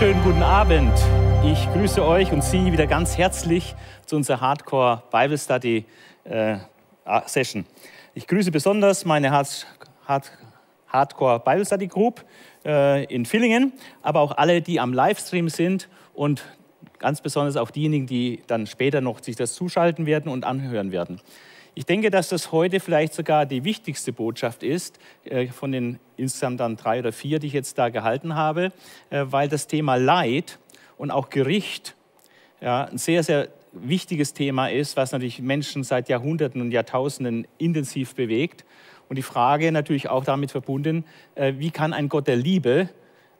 wunderschönen guten Abend. Ich grüße euch und Sie wieder ganz herzlich zu unserer Hardcore Bible Study äh, Session. Ich grüße besonders meine Hard, Hard, Hardcore Bible Study Group äh, in Villingen, aber auch alle, die am Livestream sind und ganz besonders auch diejenigen, die dann später noch sich das zuschalten werden und anhören werden. Ich denke, dass das heute vielleicht sogar die wichtigste Botschaft ist, äh, von den insgesamt dann drei oder vier, die ich jetzt da gehalten habe, äh, weil das Thema Leid und auch Gericht ja, ein sehr, sehr wichtiges Thema ist, was natürlich Menschen seit Jahrhunderten und Jahrtausenden intensiv bewegt. Und die Frage natürlich auch damit verbunden, äh, wie kann ein Gott der Liebe,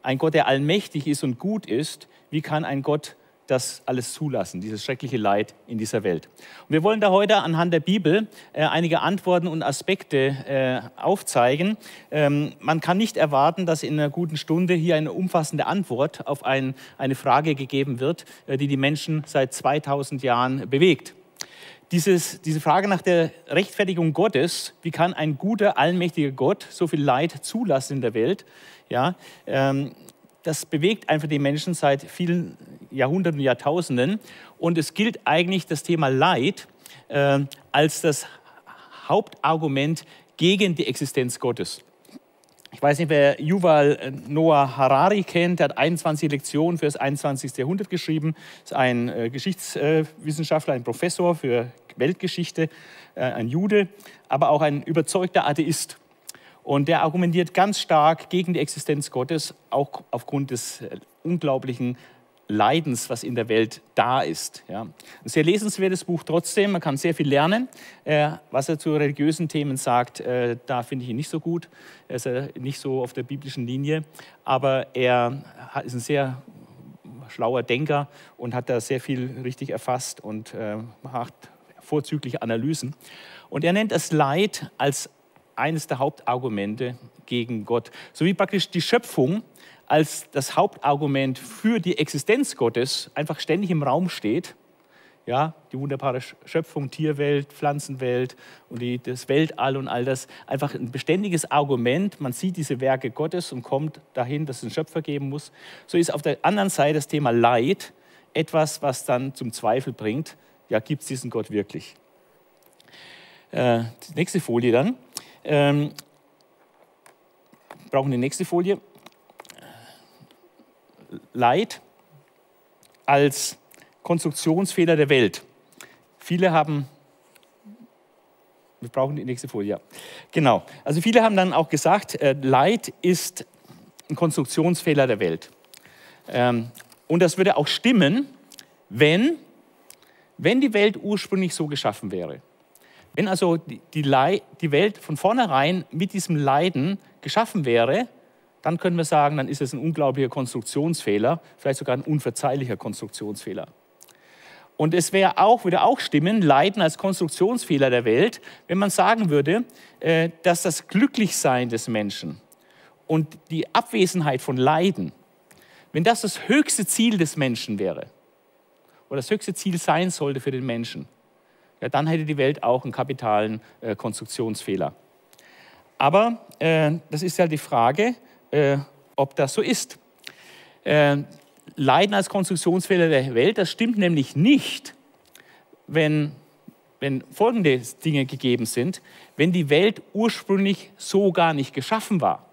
ein Gott, der allmächtig ist und gut ist, wie kann ein Gott das alles zulassen, dieses schreckliche Leid in dieser Welt. Und wir wollen da heute anhand der Bibel äh, einige Antworten und Aspekte äh, aufzeigen. Ähm, man kann nicht erwarten, dass in einer guten Stunde hier eine umfassende Antwort auf ein, eine Frage gegeben wird, äh, die die Menschen seit 2000 Jahren bewegt. Dieses, diese Frage nach der Rechtfertigung Gottes, wie kann ein guter, allmächtiger Gott so viel Leid zulassen in der Welt, ja, ähm, das bewegt einfach die Menschen seit vielen Jahrhunderten, Jahrtausenden. Und es gilt eigentlich das Thema Leid äh, als das Hauptargument gegen die Existenz Gottes. Ich weiß nicht, wer Yuval Noah Harari kennt, der hat 21 Lektionen für das 21. Jahrhundert geschrieben, ist ein äh, Geschichtswissenschaftler, ein Professor für Weltgeschichte, äh, ein Jude, aber auch ein überzeugter Atheist. Und der argumentiert ganz stark gegen die Existenz Gottes, auch aufgrund des äh, unglaublichen Leidens, was in der Welt da ist. Ja. Ein sehr lesenswertes Buch trotzdem, man kann sehr viel lernen. Äh, was er zu religiösen Themen sagt, äh, da finde ich ihn nicht so gut. Er ist äh, nicht so auf der biblischen Linie, aber er ist ein sehr schlauer Denker und hat da sehr viel richtig erfasst und äh, macht vorzügliche Analysen. Und er nennt das Leid als eines der Hauptargumente gegen Gott. So wie praktisch die Schöpfung als das Hauptargument für die Existenz Gottes einfach ständig im Raum steht. Ja, die wunderbare Schöpfung, Tierwelt, Pflanzenwelt und die, das Weltall und all das. Einfach ein beständiges Argument. Man sieht diese Werke Gottes und kommt dahin, dass es einen Schöpfer geben muss. So ist auf der anderen Seite das Thema Leid etwas, was dann zum Zweifel bringt. Ja, gibt es diesen Gott wirklich? Äh, die nächste Folie dann. Ähm, brauchen die nächste Folie. Leid als Konstruktionsfehler der Welt. Viele haben, wir brauchen die nächste Folie. Genau. Also viele haben dann auch gesagt, äh, Leid ist ein Konstruktionsfehler der Welt. Ähm, und das würde auch stimmen, wenn, wenn die Welt ursprünglich so geschaffen wäre. Wenn also die, die, die Welt von vornherein mit diesem Leiden geschaffen wäre, dann können wir sagen, dann ist es ein unglaublicher Konstruktionsfehler, vielleicht sogar ein unverzeihlicher Konstruktionsfehler. Und es wäre auch, würde auch stimmen, Leiden als Konstruktionsfehler der Welt, wenn man sagen würde, äh, dass das Glücklichsein des Menschen und die Abwesenheit von Leiden, wenn das das höchste Ziel des Menschen wäre oder das höchste Ziel sein sollte für den Menschen, ja, dann hätte die Welt auch einen kapitalen äh, Konstruktionsfehler. Aber äh, das ist ja die Frage, äh, ob das so ist. Äh, Leiden als Konstruktionsfehler der Welt, das stimmt nämlich nicht, wenn, wenn folgende Dinge gegeben sind. Wenn die Welt ursprünglich so gar nicht geschaffen war,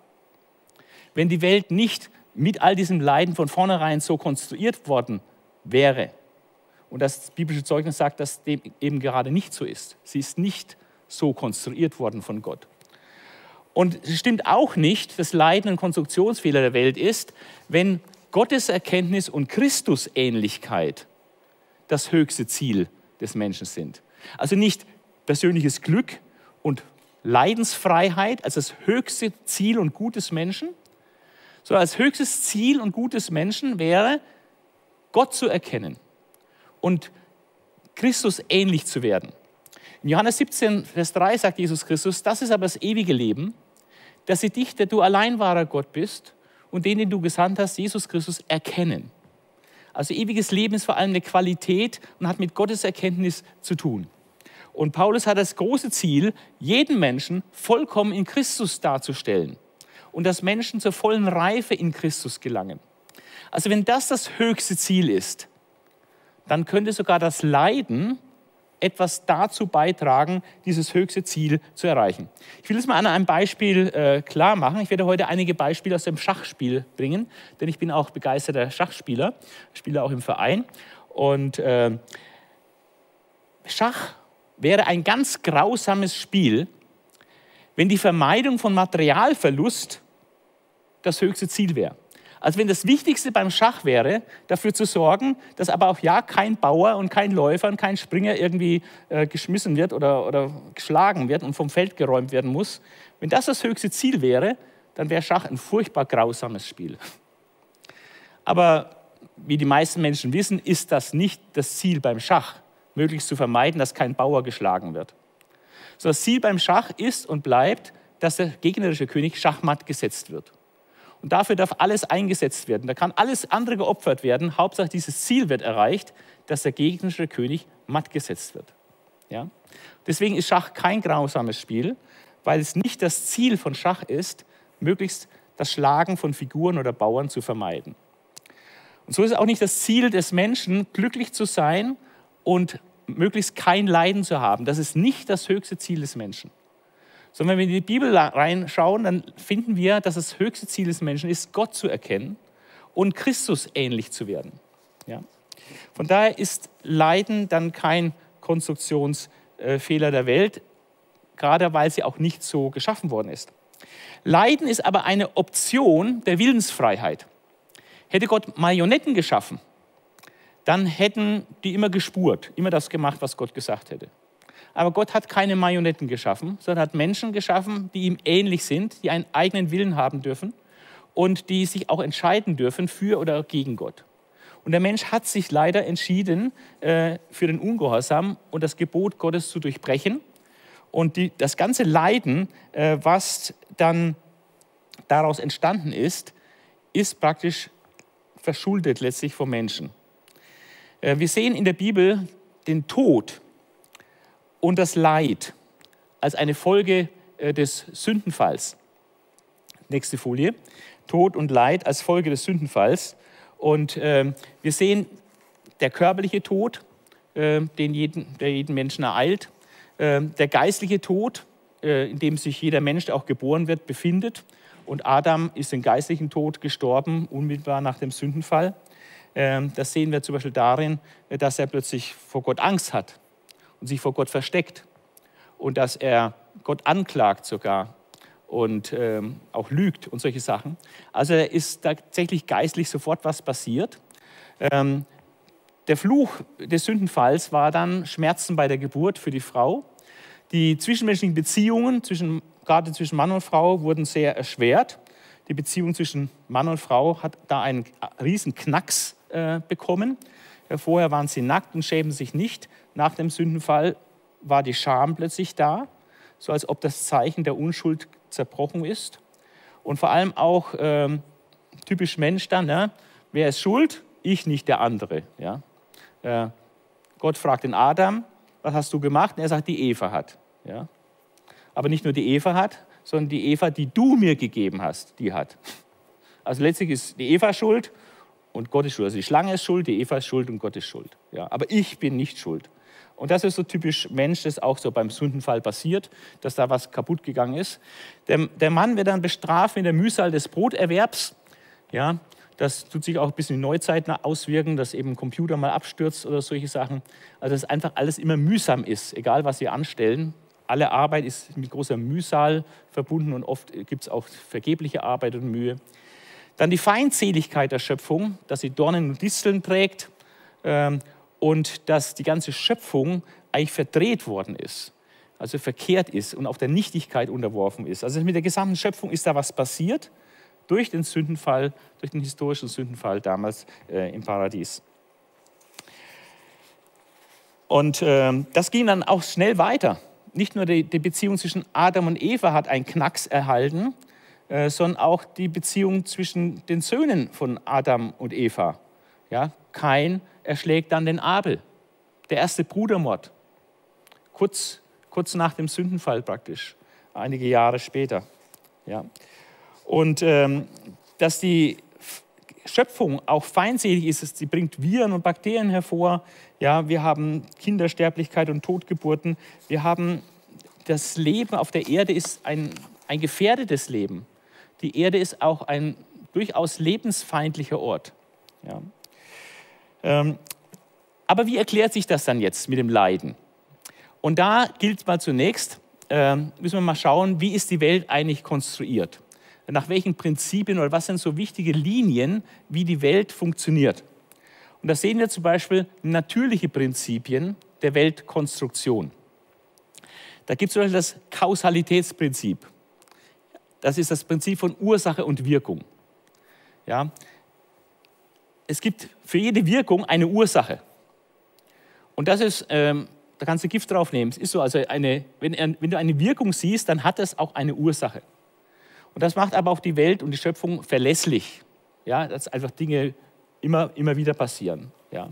wenn die Welt nicht mit all diesem Leiden von vornherein so konstruiert worden wäre, und das biblische Zeugnis sagt, dass dem eben gerade nicht so ist. Sie ist nicht so konstruiert worden von Gott. Und es stimmt auch nicht, dass Leiden ein Konstruktionsfehler der Welt ist, wenn Gottes Erkenntnis und Christusähnlichkeit das höchste Ziel des Menschen sind. Also nicht persönliches Glück und Leidensfreiheit als das höchste Ziel und Gut des Menschen, sondern als höchstes Ziel und Gut des Menschen wäre, Gott zu erkennen und Christus ähnlich zu werden. In Johannes 17, Vers 3 sagt Jesus Christus, das ist aber das ewige Leben, dass sie dich, der du allein wahrer Gott bist und den, den du gesandt hast, Jesus Christus, erkennen. Also ewiges Leben ist vor allem eine Qualität und hat mit Gottes Erkenntnis zu tun. Und Paulus hat das große Ziel, jeden Menschen vollkommen in Christus darzustellen und dass Menschen zur vollen Reife in Christus gelangen. Also wenn das das höchste Ziel ist, dann könnte sogar das Leiden etwas dazu beitragen, dieses höchste Ziel zu erreichen. Ich will es mal an einem Beispiel äh, klar machen. Ich werde heute einige Beispiele aus dem Schachspiel bringen, denn ich bin auch begeisterter Schachspieler, spiele auch im Verein. Und äh, Schach wäre ein ganz grausames Spiel, wenn die Vermeidung von Materialverlust das höchste Ziel wäre. Also wenn das Wichtigste beim Schach wäre, dafür zu sorgen, dass aber auch ja kein Bauer und kein Läufer und kein Springer irgendwie äh, geschmissen wird oder, oder geschlagen wird und vom Feld geräumt werden muss, wenn das das höchste Ziel wäre, dann wäre Schach ein furchtbar grausames Spiel. Aber wie die meisten Menschen wissen, ist das nicht das Ziel beim Schach, möglichst zu vermeiden, dass kein Bauer geschlagen wird. So das Ziel beim Schach ist und bleibt, dass der gegnerische König schachmatt gesetzt wird. Und dafür darf alles eingesetzt werden. Da kann alles andere geopfert werden. Hauptsache dieses Ziel wird erreicht, dass der gegnerische König matt gesetzt wird. Ja? Deswegen ist Schach kein grausames Spiel, weil es nicht das Ziel von Schach ist, möglichst das Schlagen von Figuren oder Bauern zu vermeiden. Und so ist es auch nicht das Ziel des Menschen, glücklich zu sein und möglichst kein Leiden zu haben. Das ist nicht das höchste Ziel des Menschen. Sondern wenn wir in die Bibel reinschauen, dann finden wir, dass das höchste Ziel des Menschen ist, Gott zu erkennen und Christus ähnlich zu werden. Ja? Von daher ist Leiden dann kein Konstruktionsfehler der Welt, gerade weil sie auch nicht so geschaffen worden ist. Leiden ist aber eine Option der Willensfreiheit. Hätte Gott Marionetten geschaffen, dann hätten die immer gespurt, immer das gemacht, was Gott gesagt hätte. Aber Gott hat keine Marionetten geschaffen, sondern hat Menschen geschaffen, die ihm ähnlich sind, die einen eigenen Willen haben dürfen und die sich auch entscheiden dürfen für oder gegen Gott. Und der Mensch hat sich leider entschieden äh, für den Ungehorsam und das Gebot Gottes zu durchbrechen. Und die, das ganze Leiden, äh, was dann daraus entstanden ist, ist praktisch verschuldet letztlich vom Menschen. Äh, wir sehen in der Bibel den Tod und das Leid als eine Folge äh, des Sündenfalls. Nächste Folie. Tod und Leid als Folge des Sündenfalls. Und äh, wir sehen der körperliche Tod, äh, den jeden, der jeden Menschen ereilt, äh, der geistliche Tod, äh, in dem sich jeder Mensch, der auch geboren wird, befindet. Und Adam ist den geistlichen Tod gestorben, unmittelbar nach dem Sündenfall. Ähm, das sehen wir zum Beispiel darin, dass er plötzlich vor Gott Angst hat und sich vor Gott versteckt und dass er Gott anklagt sogar und ähm, auch lügt und solche Sachen. Also ist tatsächlich geistlich sofort was passiert. Ähm, der Fluch des Sündenfalls war dann Schmerzen bei der Geburt für die Frau. Die zwischenmenschlichen Beziehungen, zwischen, gerade zwischen Mann und Frau, wurden sehr erschwert. Die Beziehung zwischen Mann und Frau hat da einen riesen Knacks äh, bekommen. Vorher waren sie nackt und schämen sich nicht. Nach dem Sündenfall war die Scham plötzlich da, so als ob das Zeichen der Unschuld zerbrochen ist. Und vor allem auch ähm, typisch Mensch dann, ne? wer ist schuld? Ich nicht der andere. Ja? Äh, Gott fragt den Adam, was hast du gemacht? Und er sagt, die Eva hat. Ja? Aber nicht nur die Eva hat, sondern die Eva, die du mir gegeben hast, die hat. Also letztlich ist die Eva schuld und Gott ist schuld. Also die Schlange ist schuld, die Eva ist schuld und Gott ist schuld. Ja, aber ich bin nicht schuld. Und das ist so typisch Mensch, das auch so beim Sündenfall passiert, dass da was kaputt gegangen ist. Der, der Mann wird dann bestraft mit der Mühsal des Broterwerbs. Ja, das tut sich auch ein bisschen in Neuzeit auswirken, dass eben ein Computer mal abstürzt oder solche Sachen. Also dass einfach alles immer mühsam ist, egal was Sie anstellen. Alle Arbeit ist mit großer Mühsal verbunden und oft gibt es auch vergebliche Arbeit und Mühe. Dann die Feindseligkeit der Schöpfung, dass sie Dornen und Disteln trägt ähm, und dass die ganze Schöpfung eigentlich verdreht worden ist, also verkehrt ist und auf der Nichtigkeit unterworfen ist. Also mit der gesamten Schöpfung ist da was passiert durch den Sündenfall, durch den historischen Sündenfall damals äh, im Paradies. Und äh, das ging dann auch schnell weiter. Nicht nur die, die Beziehung zwischen Adam und Eva hat einen Knacks erhalten, äh, sondern auch die Beziehung zwischen den Söhnen von Adam und Eva. Ja, Kain erschlägt dann den Abel, der erste Brudermord, kurz, kurz nach dem Sündenfall praktisch, einige Jahre später. Ja. Und ähm, dass die Schöpfung auch feindselig ist, sie bringt Viren und Bakterien hervor. Ja, wir haben Kindersterblichkeit und Totgeburten. Wir haben das Leben auf der Erde ist ein, ein gefährdetes Leben. Die Erde ist auch ein durchaus lebensfeindlicher Ort. Ja. Ähm, aber wie erklärt sich das dann jetzt mit dem Leiden? Und da gilt mal zunächst, äh, müssen wir mal schauen, wie ist die Welt eigentlich konstruiert? Nach welchen Prinzipien oder was sind so wichtige Linien, wie die Welt funktioniert? Und da sehen wir zum Beispiel natürliche Prinzipien der Weltkonstruktion. Da gibt es zum Beispiel das Kausalitätsprinzip. Das ist das Prinzip von Ursache und Wirkung. Ja? Es gibt für jede Wirkung eine Ursache. Und das ist, ähm, da kannst du Gift draufnehmen. Es ist so, also eine, wenn, wenn du eine Wirkung siehst, dann hat es auch eine Ursache. Und das macht aber auch die Welt und die Schöpfung verlässlich. Ja, dass einfach Dinge immer, immer wieder passieren. Ja.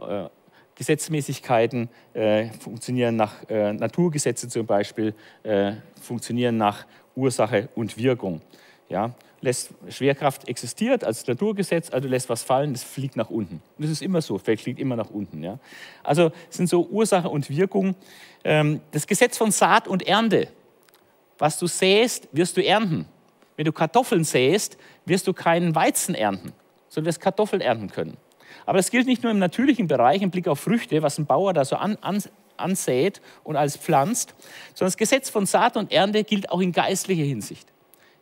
Äh, Gesetzmäßigkeiten äh, funktionieren nach äh, Naturgesetze zum Beispiel, äh, funktionieren nach Ursache und Wirkung. Ja lässt, Schwerkraft existiert als Naturgesetz, also lässt was fallen, das fliegt nach unten. Und das ist immer so, Feld fliegt immer nach unten. Ja? Also es sind so Ursache und Wirkung. Ähm, das Gesetz von Saat und Ernte. Was du säst, wirst du ernten. Wenn du Kartoffeln säst, wirst du keinen Weizen ernten, sondern wirst Kartoffeln ernten können. Aber das gilt nicht nur im natürlichen Bereich, im Blick auf Früchte, was ein Bauer da so an, an, ansät und alles pflanzt, sondern das Gesetz von Saat und Ernte gilt auch in geistlicher Hinsicht.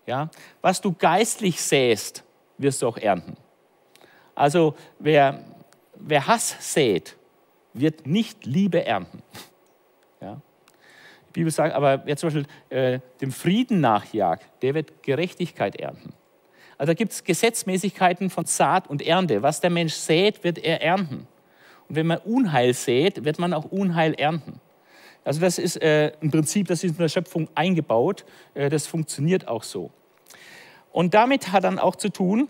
Ja? Was du geistlich säst, wirst du auch ernten. Also wer, wer Hass sät, wird nicht Liebe ernten. Ja? Die Bibel sagt, aber wer zum Beispiel äh, dem Frieden nachjagt, der wird Gerechtigkeit ernten. Also da gibt es Gesetzmäßigkeiten von Saat und Ernte. Was der Mensch sät, wird er ernten. Und wenn man Unheil sät, wird man auch Unheil ernten. Also das ist äh, ein Prinzip, das ist in der Schöpfung eingebaut. Äh, das funktioniert auch so. Und damit hat dann auch zu tun,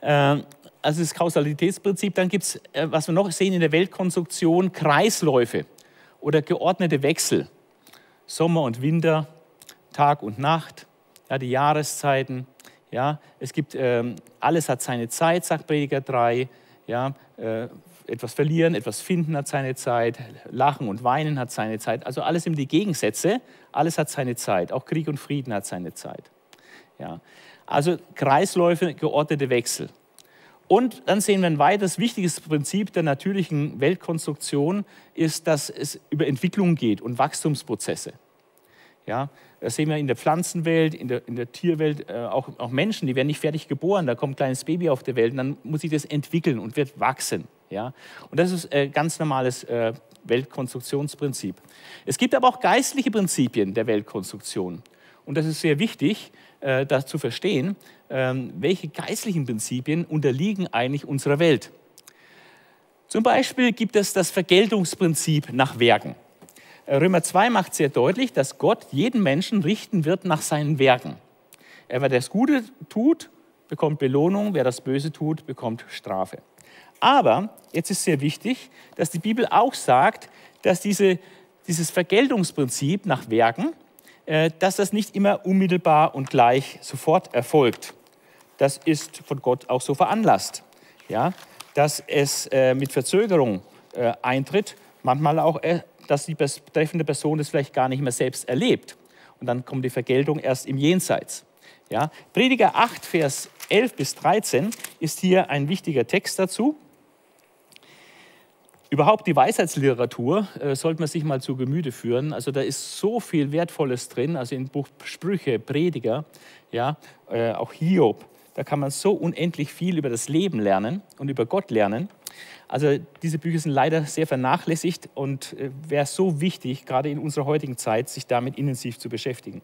äh, also das Kausalitätsprinzip, dann gibt es, äh, was wir noch sehen in der Weltkonstruktion, Kreisläufe oder geordnete Wechsel. Sommer und Winter, Tag und Nacht, ja, die Jahreszeiten. Ja, es gibt, ähm, alles hat seine Zeit, sagt Prediger 3. Ja, äh, etwas verlieren, etwas finden hat seine Zeit, Lachen und Weinen hat seine Zeit. Also alles sind die Gegensätze, alles hat seine Zeit. Auch Krieg und Frieden hat seine Zeit. Ja. Also Kreisläufe, geordnete Wechsel. Und dann sehen wir ein weiteres wichtiges Prinzip der natürlichen Weltkonstruktion, ist, dass es über Entwicklung geht und Wachstumsprozesse. Ja, das sehen wir in der Pflanzenwelt, in der, in der Tierwelt, äh, auch, auch, Menschen, die werden nicht fertig geboren, da kommt ein kleines Baby auf die Welt und dann muss sich das entwickeln und wird wachsen. Ja? Und das ist ein äh, ganz normales äh, Weltkonstruktionsprinzip. Es gibt aber auch geistliche Prinzipien der Weltkonstruktion. Und das ist sehr wichtig, äh, das zu verstehen, ähm, welche geistlichen Prinzipien unterliegen eigentlich unserer Welt. Zum Beispiel gibt es das Vergeltungsprinzip nach Werken. Römer 2 macht sehr deutlich, dass Gott jeden Menschen richten wird nach seinen Werken. Er, wer das Gute tut, bekommt Belohnung, wer das Böse tut, bekommt Strafe. Aber jetzt ist sehr wichtig, dass die Bibel auch sagt, dass diese, dieses Vergeltungsprinzip nach Werken äh, dass das nicht immer unmittelbar und gleich sofort erfolgt. Das ist von Gott auch so veranlasst. Ja? Dass es äh, mit Verzögerung äh, eintritt, manchmal auch, dass die betreffende Person das vielleicht gar nicht mehr selbst erlebt. Und dann kommt die Vergeltung erst im Jenseits. Ja? Prediger 8, Vers 11 bis 13 ist hier ein wichtiger Text dazu. Überhaupt die Weisheitsliteratur äh, sollte man sich mal zu Gemüte führen. Also da ist so viel Wertvolles drin, also in Buch Sprüche, Prediger, ja, äh, auch Hiob. Da kann man so unendlich viel über das Leben lernen und über Gott lernen. Also diese Bücher sind leider sehr vernachlässigt und äh, wäre so wichtig, gerade in unserer heutigen Zeit, sich damit intensiv zu beschäftigen.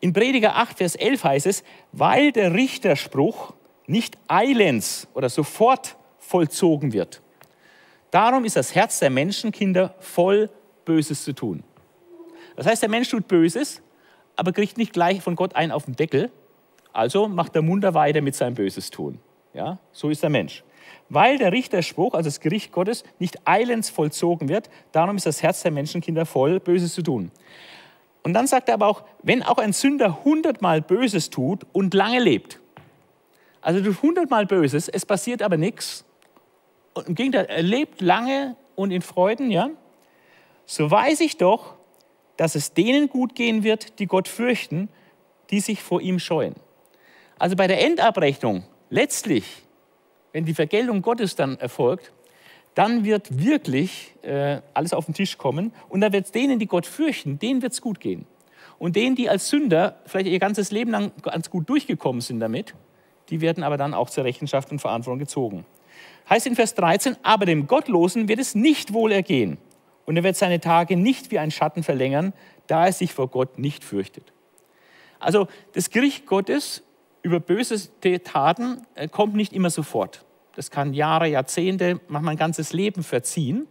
In Prediger 8, Vers 11 heißt es, weil der Richterspruch nicht eilends oder sofort vollzogen wird Darum ist das Herz der Menschenkinder voll Böses zu tun. Das heißt, der Mensch tut Böses, aber kriegt nicht gleich von Gott einen auf den Deckel. Also macht der Mund weiter mit seinem Böses tun. Ja, so ist der Mensch. Weil der Richterspruch, also das Gericht Gottes, nicht eilends vollzogen wird, darum ist das Herz der Menschenkinder voll, Böses zu tun. Und dann sagt er aber auch, wenn auch ein Sünder hundertmal Böses tut und lange lebt, Also du tust hundertmal Böses, es passiert aber nichts. Im Gegenteil, er lebt lange und in Freuden, ja. So weiß ich doch, dass es denen gut gehen wird, die Gott fürchten, die sich vor ihm scheuen. Also bei der Endabrechnung, letztlich, wenn die Vergeltung Gottes dann erfolgt, dann wird wirklich äh, alles auf den Tisch kommen und dann wird es denen, die Gott fürchten, denen wird es gut gehen. Und denen, die als Sünder vielleicht ihr ganzes Leben lang ganz gut durchgekommen sind damit, die werden aber dann auch zur Rechenschaft und Verantwortung gezogen. Heißt in Vers 13, aber dem Gottlosen wird es nicht wohl ergehen und er wird seine Tage nicht wie ein Schatten verlängern, da er sich vor Gott nicht fürchtet. Also das Gericht Gottes über böse Taten äh, kommt nicht immer sofort. Das kann Jahre, Jahrzehnte, manchmal ein ganzes Leben verziehen.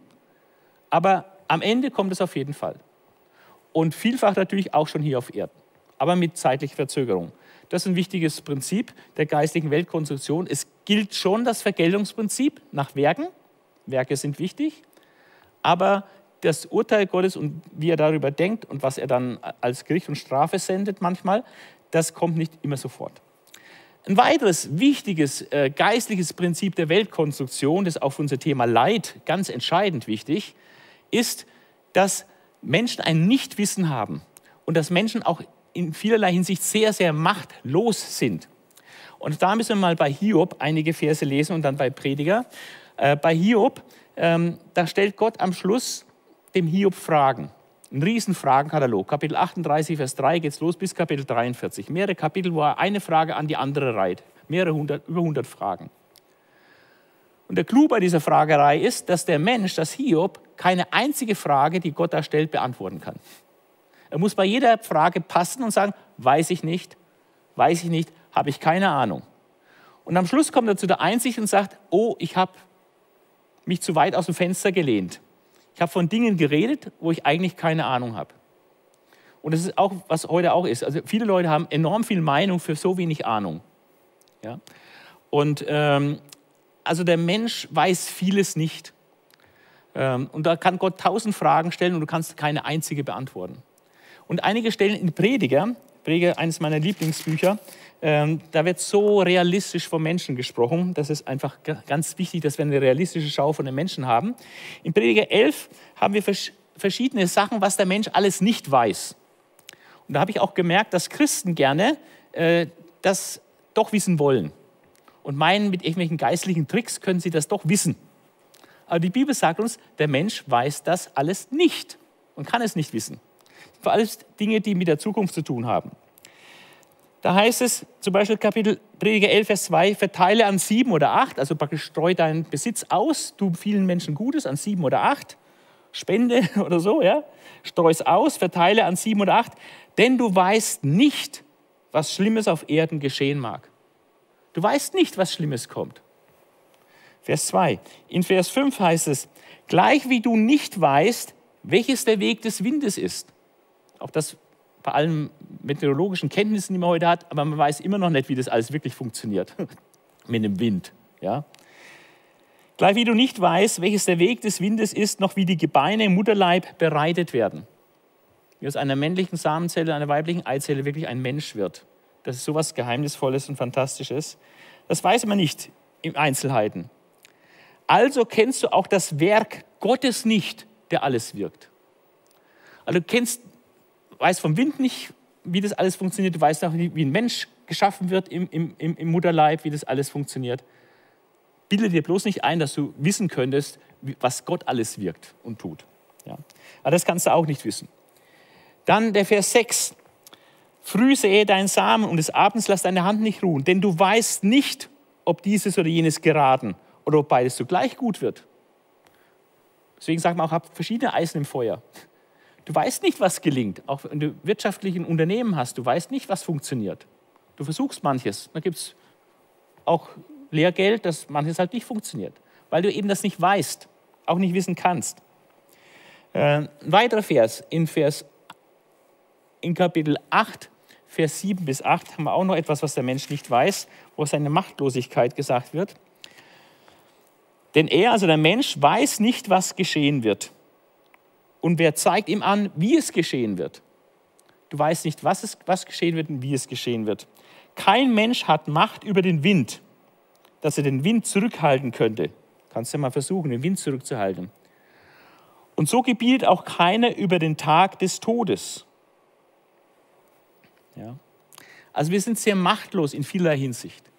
Aber am Ende kommt es auf jeden Fall. Und vielfach natürlich auch schon hier auf Erden, aber mit zeitlicher Verzögerung. Das ist ein wichtiges Prinzip der geistigen Weltkonstruktion. Es gilt schon das Vergeltungsprinzip nach Werken. Werke sind wichtig. Aber das Urteil Gottes und wie er darüber denkt und was er dann als Gericht und Strafe sendet manchmal, das kommt nicht immer sofort. Ein weiteres wichtiges äh, geistliches Prinzip der Weltkonstruktion, das auf unser Thema Leid ganz entscheidend wichtig ist, dass Menschen ein Nichtwissen haben und dass Menschen auch in vielerlei Hinsicht sehr, sehr machtlos sind. Und da müssen wir mal bei Hiob einige Verse lesen und dann bei Prediger. Äh, bei Hiob, ähm, da stellt Gott am Schluss dem Hiob Fragen. Ein riesen Fragenkatalog. Kapitel 38, Vers 3 geht es los bis Kapitel 43. Mehrere Kapitel, wo er eine Frage an die andere reiht. Mehrere hundert, über 100 Fragen. Und der Clou bei dieser Fragerei ist, dass der Mensch, das Hiob, keine einzige Frage, die Gott da stellt, beantworten kann. Er muss bei jeder Frage passen und sagen, weiß ich nicht, weiß ich nicht, habe ich keine Ahnung. Und am Schluss kommt er zu der Einsicht und sagt, oh, ich habe mich zu weit aus dem Fenster gelehnt. Ich habe von Dingen geredet, wo ich eigentlich keine Ahnung habe. Und das ist auch, was heute auch ist. Also viele Leute haben enorm viel Meinung für so wenig Ahnung. Ja? Und ähm, also der Mensch weiß vieles nicht. Ähm, und da kann Gott tausend Fragen stellen und du kannst keine einzige beantworten. Und einige Stellen in Prediger, Prediger, eines meiner Lieblingsbücher, ähm, da wird so realistisch vom Menschen gesprochen. Das ist einfach ganz wichtig, dass wir eine realistische Schau von den Menschen haben. In Prediger 11 haben wir verschiedene Sachen, was der Mensch alles nicht weiß. Und da habe ich auch gemerkt, dass Christen gerne äh, das doch wissen wollen und meinen, mit irgendwelchen geistlichen Tricks können sie das doch wissen. Aber die Bibel sagt uns, der Mensch weiß das alles nicht und kann es nicht wissen. Vor allem Dinge, die mit der Zukunft zu tun haben. Da heißt es zum Beispiel Kapitel Prediger 11, Vers 2, verteile an sieben oder acht, also praktisch streu deinen Besitz aus, tu vielen Menschen Gutes an sieben oder acht, spende oder so, ja, streu es aus, verteile an sieben oder acht, denn du weißt nicht, was Schlimmes auf Erden geschehen mag. Du weißt nicht, was Schlimmes kommt. Vers 2. In Vers 5 heißt es, gleich wie du nicht weißt, welches der Weg des Windes ist. Auch das bei allen meteorologischen Kenntnissen, die man heute hat, aber man weiß immer noch nicht, wie das alles wirklich funktioniert mit dem Wind. Ja? Gleich wie du nicht weißt, welches der Weg des Windes ist, noch wie die Gebeine im Mutterleib bereitet werden. Wie aus einer männlichen Samenzelle, einer weiblichen Eizelle wirklich ein Mensch wird. Das ist so etwas Geheimnisvolles und Fantastisches. Das weiß man nicht in Einzelheiten. Also kennst du auch das Werk Gottes nicht, der alles wirkt. Also du kennst weißt vom Wind nicht, wie das alles funktioniert. Du weißt auch nicht, wie ein Mensch geschaffen wird im, im, im Mutterleib, wie das alles funktioniert. Bilde dir bloß nicht ein, dass du wissen könntest, was Gott alles wirkt und tut. Ja. Aber das kannst du auch nicht wissen. Dann der Vers 6. Früh sähe dein Samen und des Abends lass deine Hand nicht ruhen, denn du weißt nicht, ob dieses oder jenes geraten oder ob beides zugleich gut wird. Deswegen sagt man auch, habt verschiedene Eisen im Feuer. Du weißt nicht, was gelingt. Auch wenn du wirtschaftlichen Unternehmen hast, du weißt nicht, was funktioniert. Du versuchst manches. Da gibt es auch Lehrgeld, dass manches halt nicht funktioniert, weil du eben das nicht weißt, auch nicht wissen kannst. Äh, ein weiterer Vers, in Vers in Kapitel 8, Vers 7 bis 8 haben wir auch noch etwas, was der Mensch nicht weiß, wo seine Machtlosigkeit gesagt wird. Denn er, also der Mensch, weiß nicht, was geschehen wird. Und wer zeigt ihm an, wie es geschehen wird? Du weißt nicht, was, es, was geschehen wird und wie es geschehen wird. Kein Mensch hat Macht über den Wind. dass er den Wind zurückhalten könnte. Kannst du mal versuchen, den Wind zurückzuhalten. Und so gebiert auch keiner über den Tag des Todes. Ja. Also wir sind sehr machtlos in vieler Hinsicht.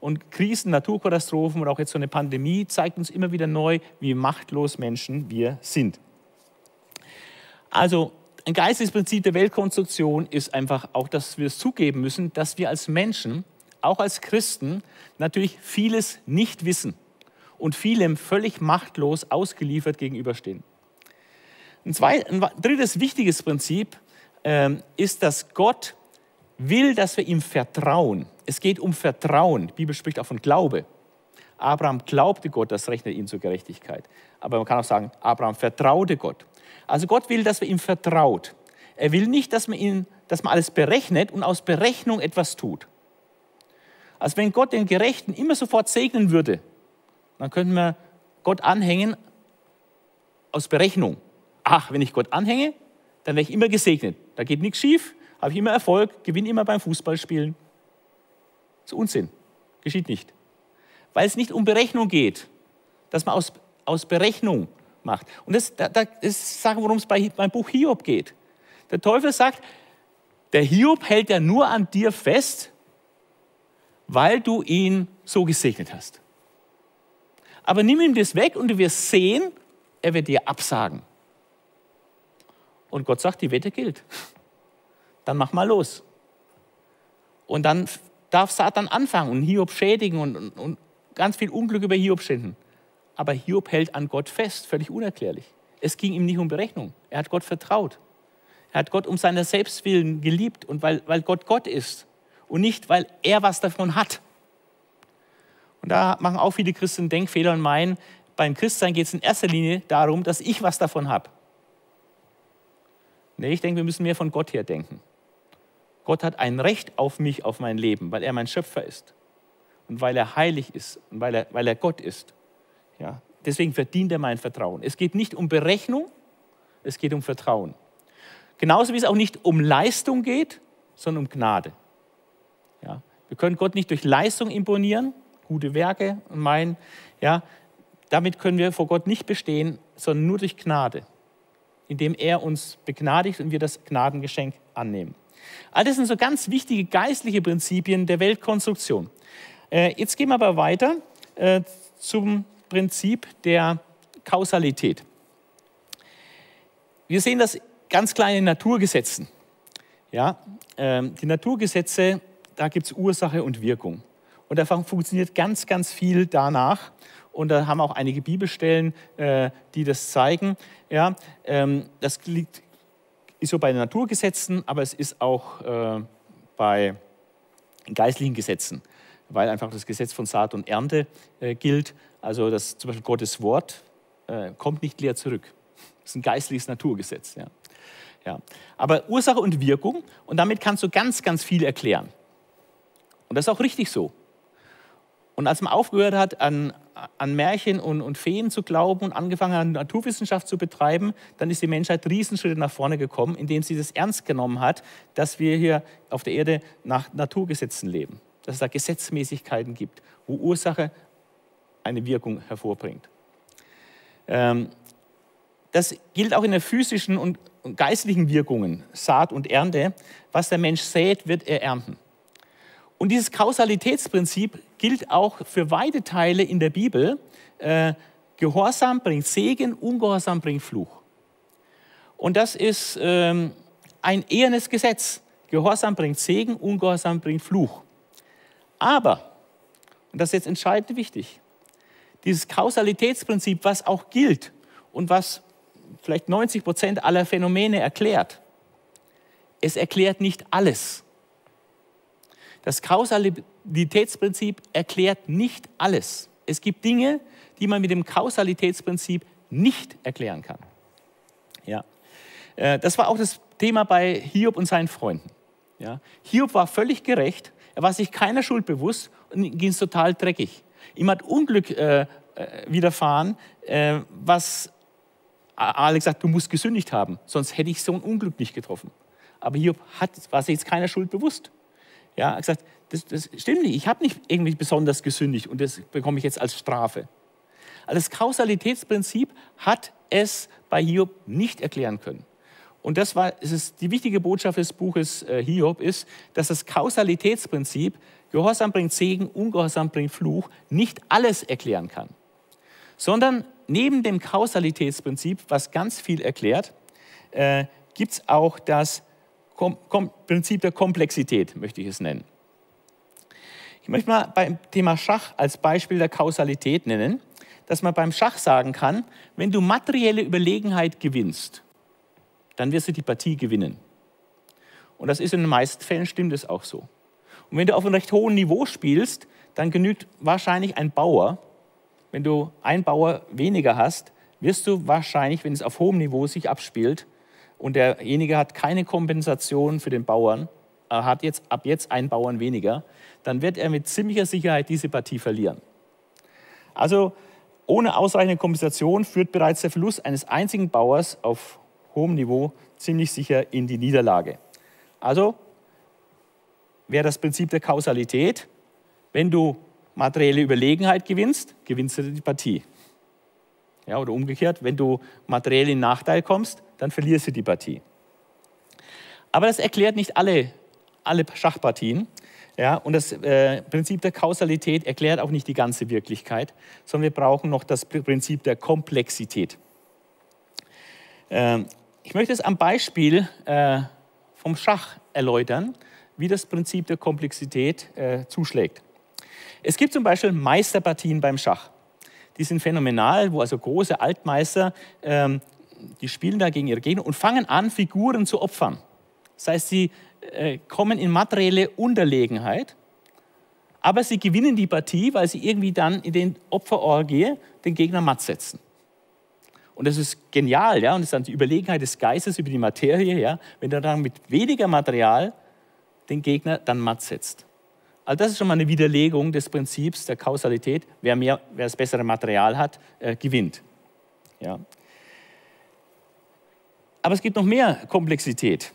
Und Krisen, Naturkatastrophen oder auch jetzt so eine Pandemie zeigt uns immer wieder neu, wie machtlos Menschen wir sind. Also ein geistiges Prinzip der Weltkonstruktion ist einfach auch, dass wir es zugeben müssen, dass wir als Menschen, auch als Christen, natürlich vieles nicht wissen und vielem völlig machtlos ausgeliefert gegenüberstehen. Ein, zweit, ein drittes wichtiges Prinzip äh, ist, dass Gott will, dass wir ihm vertrauen. Es geht um Vertrauen. Die Bibel spricht auch von Glaube. Abraham glaubte Gott, das rechnet ihn zur Gerechtigkeit. Aber man kann auch sagen, Abraham vertraute Gott. Also Gott will, dass wir ihm vertraut. Er will nicht, dass man, ihn, dass man alles berechnet und aus Berechnung etwas tut. Also wenn Gott den Gerechten immer sofort segnen würde, dann könnten wir Gott anhängen aus Berechnung. Ach, wenn ich Gott anhänge, dann wäre ich immer gesegnet. Da geht nichts schief, habe ich immer Erfolg, gewinne immer beim Fußballspielen. Das ist Unsinn. Geschieht nicht. Weil es nicht um Berechnung geht, dass man aus, aus Berechnung macht. Und das, da, das ist Sache, worum es bei, beim Buch Hiob geht. Der Teufel sagt, der Hiob hält ja nur an dir fest, weil du ihn so gesegnet hast. Aber nimm ihm das weg und du wirst sehen, er wird dir absagen. Und Gott sagt, die Wette gilt. Dann mach mal los. Und dann darf Satan anfangen und Hiob schädigen und, und, und ganz viel Unglück über Hiob schinden. Aber Hiob hält an Gott fest, völlig unerklärlich. Es ging ihm nicht um Berechnung. Er hat Gott vertraut. Er hat Gott um seiner Selbstwillen geliebt und weil, weil Gott Gott ist und nicht, weil er was davon hat. Und da machen auch viele Christen Denkfehler und meinen, beim Christsein geht es in erster Linie darum, dass ich was davon habe. Nee, ich denke, wir müssen mehr von Gott her denken. Gott hat ein Recht auf mich, auf mein Leben, weil er mein Schöpfer ist und weil er heilig ist und weil er, weil er Gott ist. Ja, deswegen verdient er mein Vertrauen. Es geht nicht um Berechnung, es geht um Vertrauen. Genauso wie es auch nicht um Leistung geht, sondern um Gnade. Ja, wir können Gott nicht durch Leistung imponieren, gute Werke und meinen, ja, damit können wir vor Gott nicht bestehen, sondern nur durch Gnade, indem er uns begnadigt und wir das Gnadengeschenk annehmen. All das sind so ganz wichtige geistliche Prinzipien der Weltkonstruktion. Äh, jetzt gehen wir aber weiter äh, zum Prinzip der Kausalität. Wir sehen das ganz klar in Naturgesetzen. Ja, ähm, die Naturgesetze, da gibt es Ursache und Wirkung. Und da funktioniert ganz, ganz viel danach. Und da haben auch einige Bibelstellen, äh, die das zeigen. Ja, ähm, das liegt, ist so bei den Naturgesetzen, aber es ist auch äh, bei geistlichen Gesetzen, weil einfach das Gesetz von Saat und Ernte äh, gilt. Also das, zum Beispiel Gottes Wort äh, kommt nicht leer zurück. Das ist ein geistliches Naturgesetz. Ja. Ja. Aber Ursache und Wirkung, und damit kannst du ganz, ganz viel erklären. Und das ist auch richtig so. Und als man aufgehört hat, an, an Märchen und, und Feen zu glauben und angefangen hat, Naturwissenschaft zu betreiben, dann ist die Menschheit Riesenschritte nach vorne gekommen, indem sie das ernst genommen hat, dass wir hier auf der Erde nach Naturgesetzen leben. Dass es da Gesetzmäßigkeiten gibt, wo Ursache eine Wirkung hervorbringt. Ähm, das gilt auch in der physischen und geistlichen Wirkungen, Saat und Ernte. Was der Mensch sät, wird er ernten. Und dieses Kausalitätsprinzip gilt auch für weite Teile in der Bibel. Äh, Gehorsam bringt Segen, Ungehorsam bringt Fluch. Und das ist ähm, ein ehernes Gesetz. Gehorsam bringt Segen, Ungehorsam bringt Fluch. Aber, und das ist jetzt entscheidend wichtig, dieses Kausalitätsprinzip, was auch gilt und was vielleicht 90 Prozent aller Phänomene erklärt, es erklärt nicht alles. Das Kausalitätsprinzip erklärt nicht alles. Es gibt Dinge, die man mit dem Kausalitätsprinzip nicht erklären kann. Ja. Äh, das war auch das Thema bei Hiob und seinen Freunden. Ja. Hiob war völlig gerecht, er war sich keiner Schuld bewusst und ging es total dreckig. Ihm hat Unglück äh, äh, widerfahren, äh, was Alex sagt, du musst gesündigt haben, sonst hätte ich so ein Unglück nicht getroffen. Aber Hiob hat, war sich jetzt keiner Schuld bewusst. Ja, er hat gesagt, das, das stimmt nicht, ich habe nicht irgendwie besonders gesündigt und das bekomme ich jetzt als Strafe. Also das Kausalitätsprinzip hat es bei Hiob nicht erklären können. Und das war, es ist die wichtige Botschaft des Buches äh, Hiob ist, dass das Kausalitätsprinzip Gehorsam bringt Segen, Ungehorsam bringt Fluch, nicht alles erklären kann, sondern neben dem Kausalitätsprinzip, was ganz viel erklärt, äh, gibt es auch das Kom Kom Prinzip der Komplexität, möchte ich es nennen. Ich möchte mal beim Thema Schach als Beispiel der Kausalität nennen, dass man beim Schach sagen kann, wenn du materielle Überlegenheit gewinnst, dann wirst du die Partie gewinnen. Und das ist in den meisten Fällen stimmt es auch so. Und wenn du auf einem recht hohen Niveau spielst, dann genügt wahrscheinlich ein Bauer. Wenn du einen Bauer weniger hast, wirst du wahrscheinlich, wenn es auf hohem Niveau sich abspielt und derjenige hat keine Kompensation für den Bauern, er hat jetzt ab jetzt einen Bauern weniger, dann wird er mit ziemlicher Sicherheit diese Partie verlieren. Also ohne ausreichende Kompensation führt bereits der Verlust eines einzigen Bauers auf hohem Niveau ziemlich sicher in die Niederlage. Also wäre das Prinzip der Kausalität. Wenn du materielle Überlegenheit gewinnst, gewinnst du die Partie. Ja, oder umgekehrt, wenn du materiell in Nachteil kommst, dann verlierst du die Partie. Aber das erklärt nicht alle, alle Schachpartien. Ja, und das äh, Prinzip der Kausalität erklärt auch nicht die ganze Wirklichkeit, sondern wir brauchen noch das Prinzip der Komplexität. Ähm, ich möchte es am Beispiel äh, vom Schach erläutern wie das Prinzip der Komplexität äh, zuschlägt. Es gibt zum Beispiel Meisterpartien beim Schach. Die sind phänomenal, wo also große Altmeister, ähm, die spielen da gegen ihre Gegner und fangen an, Figuren zu opfern. Das heißt, sie äh, kommen in materielle Unterlegenheit, aber sie gewinnen die Partie, weil sie irgendwie dann in den Opferorgie den Gegner matt setzen. Und das ist genial, ja, und das ist dann die Überlegenheit des Geistes über die Materie, ja, wenn du dann mit weniger Material den Gegner dann matt setzt. Also das ist schon mal eine Widerlegung des Prinzips der Kausalität. Wer, mehr, wer das bessere Material hat, äh, gewinnt. Ja. Aber es gibt noch mehr Komplexität.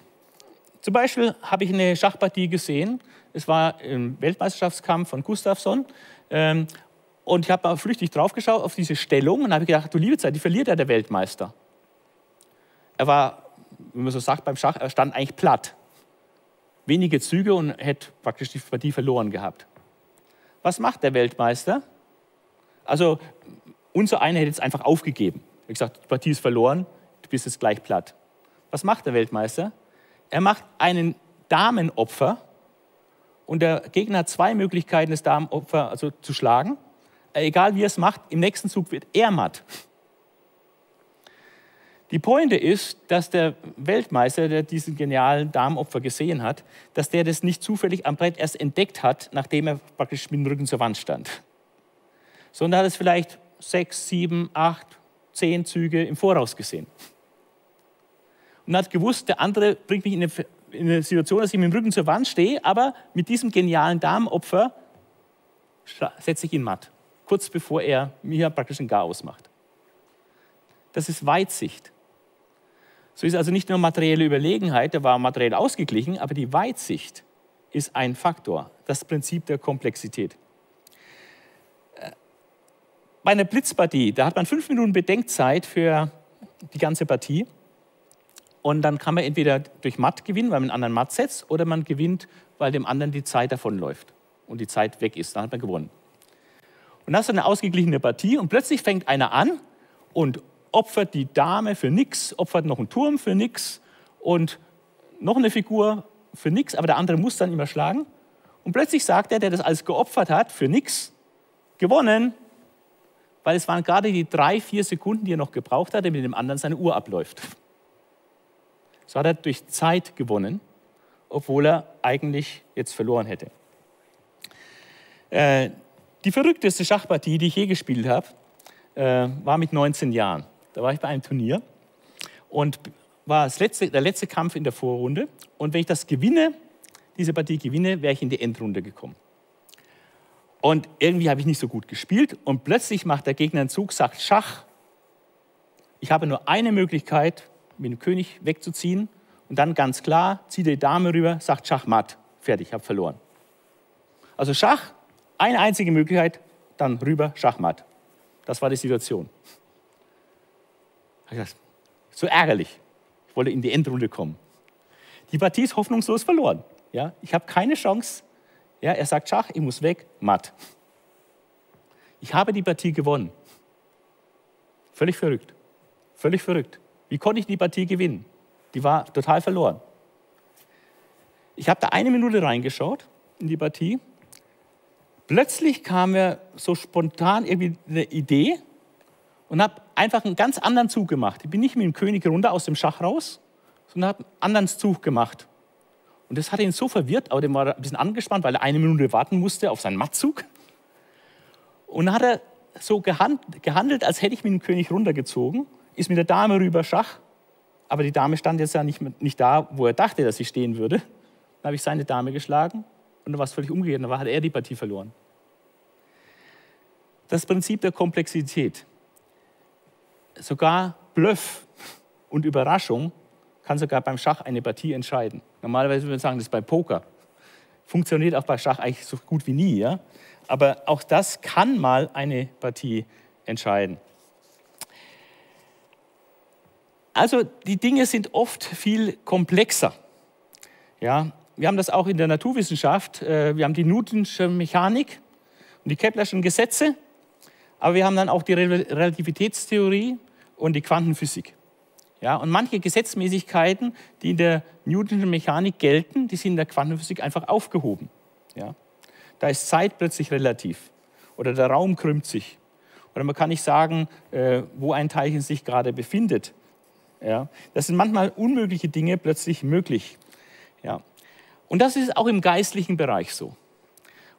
Zum Beispiel habe ich eine Schachpartie gesehen. Es war im Weltmeisterschaftskampf von Gustafsson. Ähm, und ich habe mal flüchtig draufgeschaut auf diese Stellung und habe gedacht, du liebe Zeit, die verliert ja der Weltmeister. Er war, wie man so sagt beim Schach, er stand eigentlich platt wenige Züge und hätte praktisch die Partie verloren gehabt. Was macht der Weltmeister? Also unser einer hätte jetzt einfach aufgegeben. Er gesagt, die Partie ist verloren, du bist jetzt gleich platt. Was macht der Weltmeister? Er macht einen Damenopfer und der Gegner hat zwei Möglichkeiten, das Damenopfer also zu schlagen. Egal wie er es macht, im nächsten Zug wird er matt. Die Pointe ist, dass der Weltmeister, der diesen genialen Damenopfer gesehen hat, dass der das nicht zufällig am Brett erst entdeckt hat, nachdem er praktisch mit dem Rücken zur Wand stand. Sondern hat es vielleicht sechs, sieben, acht, zehn Züge im Voraus gesehen. Und hat gewusst, der andere bringt mich in eine, in eine Situation, dass ich mit dem Rücken zur Wand stehe, aber mit diesem genialen Damenopfer setze ich ihn matt, kurz bevor er mir praktisch ein Chaos macht. Das ist Weitsicht. So ist also nicht nur materielle Überlegenheit, der war materiell ausgeglichen, aber die Weitsicht ist ein Faktor, das Prinzip der Komplexität. Äh, bei einer Blitzpartie, da hat man fünf Minuten Bedenkzeit für die ganze Partie. Und dann kann man entweder durch Matt gewinnen, weil man einen anderen Matt setzt, oder man gewinnt, weil dem anderen die Zeit davonläuft und die Zeit weg ist. Dann hat man gewonnen. Und hast du eine ausgeglichene Partie und plötzlich fängt einer an und opfert die Dame für nichts, opfert noch einen Turm für nichts und noch eine Figur für nichts, aber der andere muss dann immer schlagen. Und plötzlich sagt er, der das alles geopfert hat, für nichts, gewonnen, weil es waren gerade die drei, vier Sekunden, die er noch gebraucht hat, damit dem anderen seine Uhr abläuft. So hat er durch Zeit gewonnen, obwohl er eigentlich jetzt verloren hätte. Äh, die verrückteste Schachpartie, die ich je gespielt habe, äh, war mit 19 Jahren. Da war ich bei einem Turnier und war letzte, der letzte Kampf in der Vorrunde. Und wenn ich das gewinne, diese Partie gewinne, wäre ich in die Endrunde gekommen. Und irgendwie habe ich nicht so gut gespielt und plötzlich macht der Gegner einen Zug, sagt Schach. Ich habe nur eine Möglichkeit, mit dem König wegzuziehen und dann ganz klar, zieht die Dame rüber, sagt Schachmatt, fertig, habe verloren. Also Schach, eine einzige Möglichkeit, dann rüber Schachmatt. Das war die Situation. So ärgerlich. Ich wollte in die Endrunde kommen. Die Partie ist hoffnungslos verloren. Ja, ich habe keine Chance. Ja, er sagt Schach, ich muss weg, matt. Ich habe die Partie gewonnen. Völlig verrückt. Völlig verrückt. Wie konnte ich die Partie gewinnen? Die war total verloren. Ich habe da eine Minute reingeschaut in die Partie. Plötzlich kam mir so spontan irgendwie eine Idee und habe einfach einen ganz anderen Zug gemacht. Ich bin nicht mit dem König runter aus dem Schach raus, sondern habe einen anderen Zug gemacht. Und das hat ihn so verwirrt, aber der war ein bisschen angespannt, weil er eine Minute warten musste auf seinen Mattzug. Und dann hat er so gehandelt, als hätte ich mit dem König runtergezogen, ist mit der Dame rüber Schach, aber die Dame stand jetzt ja nicht, nicht da, wo er dachte, dass sie stehen würde. Dann habe ich seine Dame geschlagen und dann war es völlig umgekehrt, dann hat er die Partie verloren. Das Prinzip der Komplexität. Sogar Bluff und Überraschung kann sogar beim Schach eine Partie entscheiden. Normalerweise würde man sagen, das ist bei Poker. Funktioniert auch bei Schach eigentlich so gut wie nie. Ja? Aber auch das kann mal eine Partie entscheiden. Also die Dinge sind oft viel komplexer. Ja, wir haben das auch in der Naturwissenschaft. Äh, wir haben die Newtonsche Mechanik und die Keplerschen Gesetze, aber wir haben dann auch die Relativitätstheorie und die Quantenphysik. Ja, und manche Gesetzmäßigkeiten, die in der Newtonschen Mechanik gelten, die sind in der Quantenphysik einfach aufgehoben. Ja. Da ist Zeit plötzlich relativ oder der Raum krümmt sich. Oder man kann nicht sagen, äh, wo ein Teilchen sich gerade befindet. Ja. Das sind manchmal unmögliche Dinge plötzlich möglich. Ja. Und das ist auch im geistlichen Bereich so.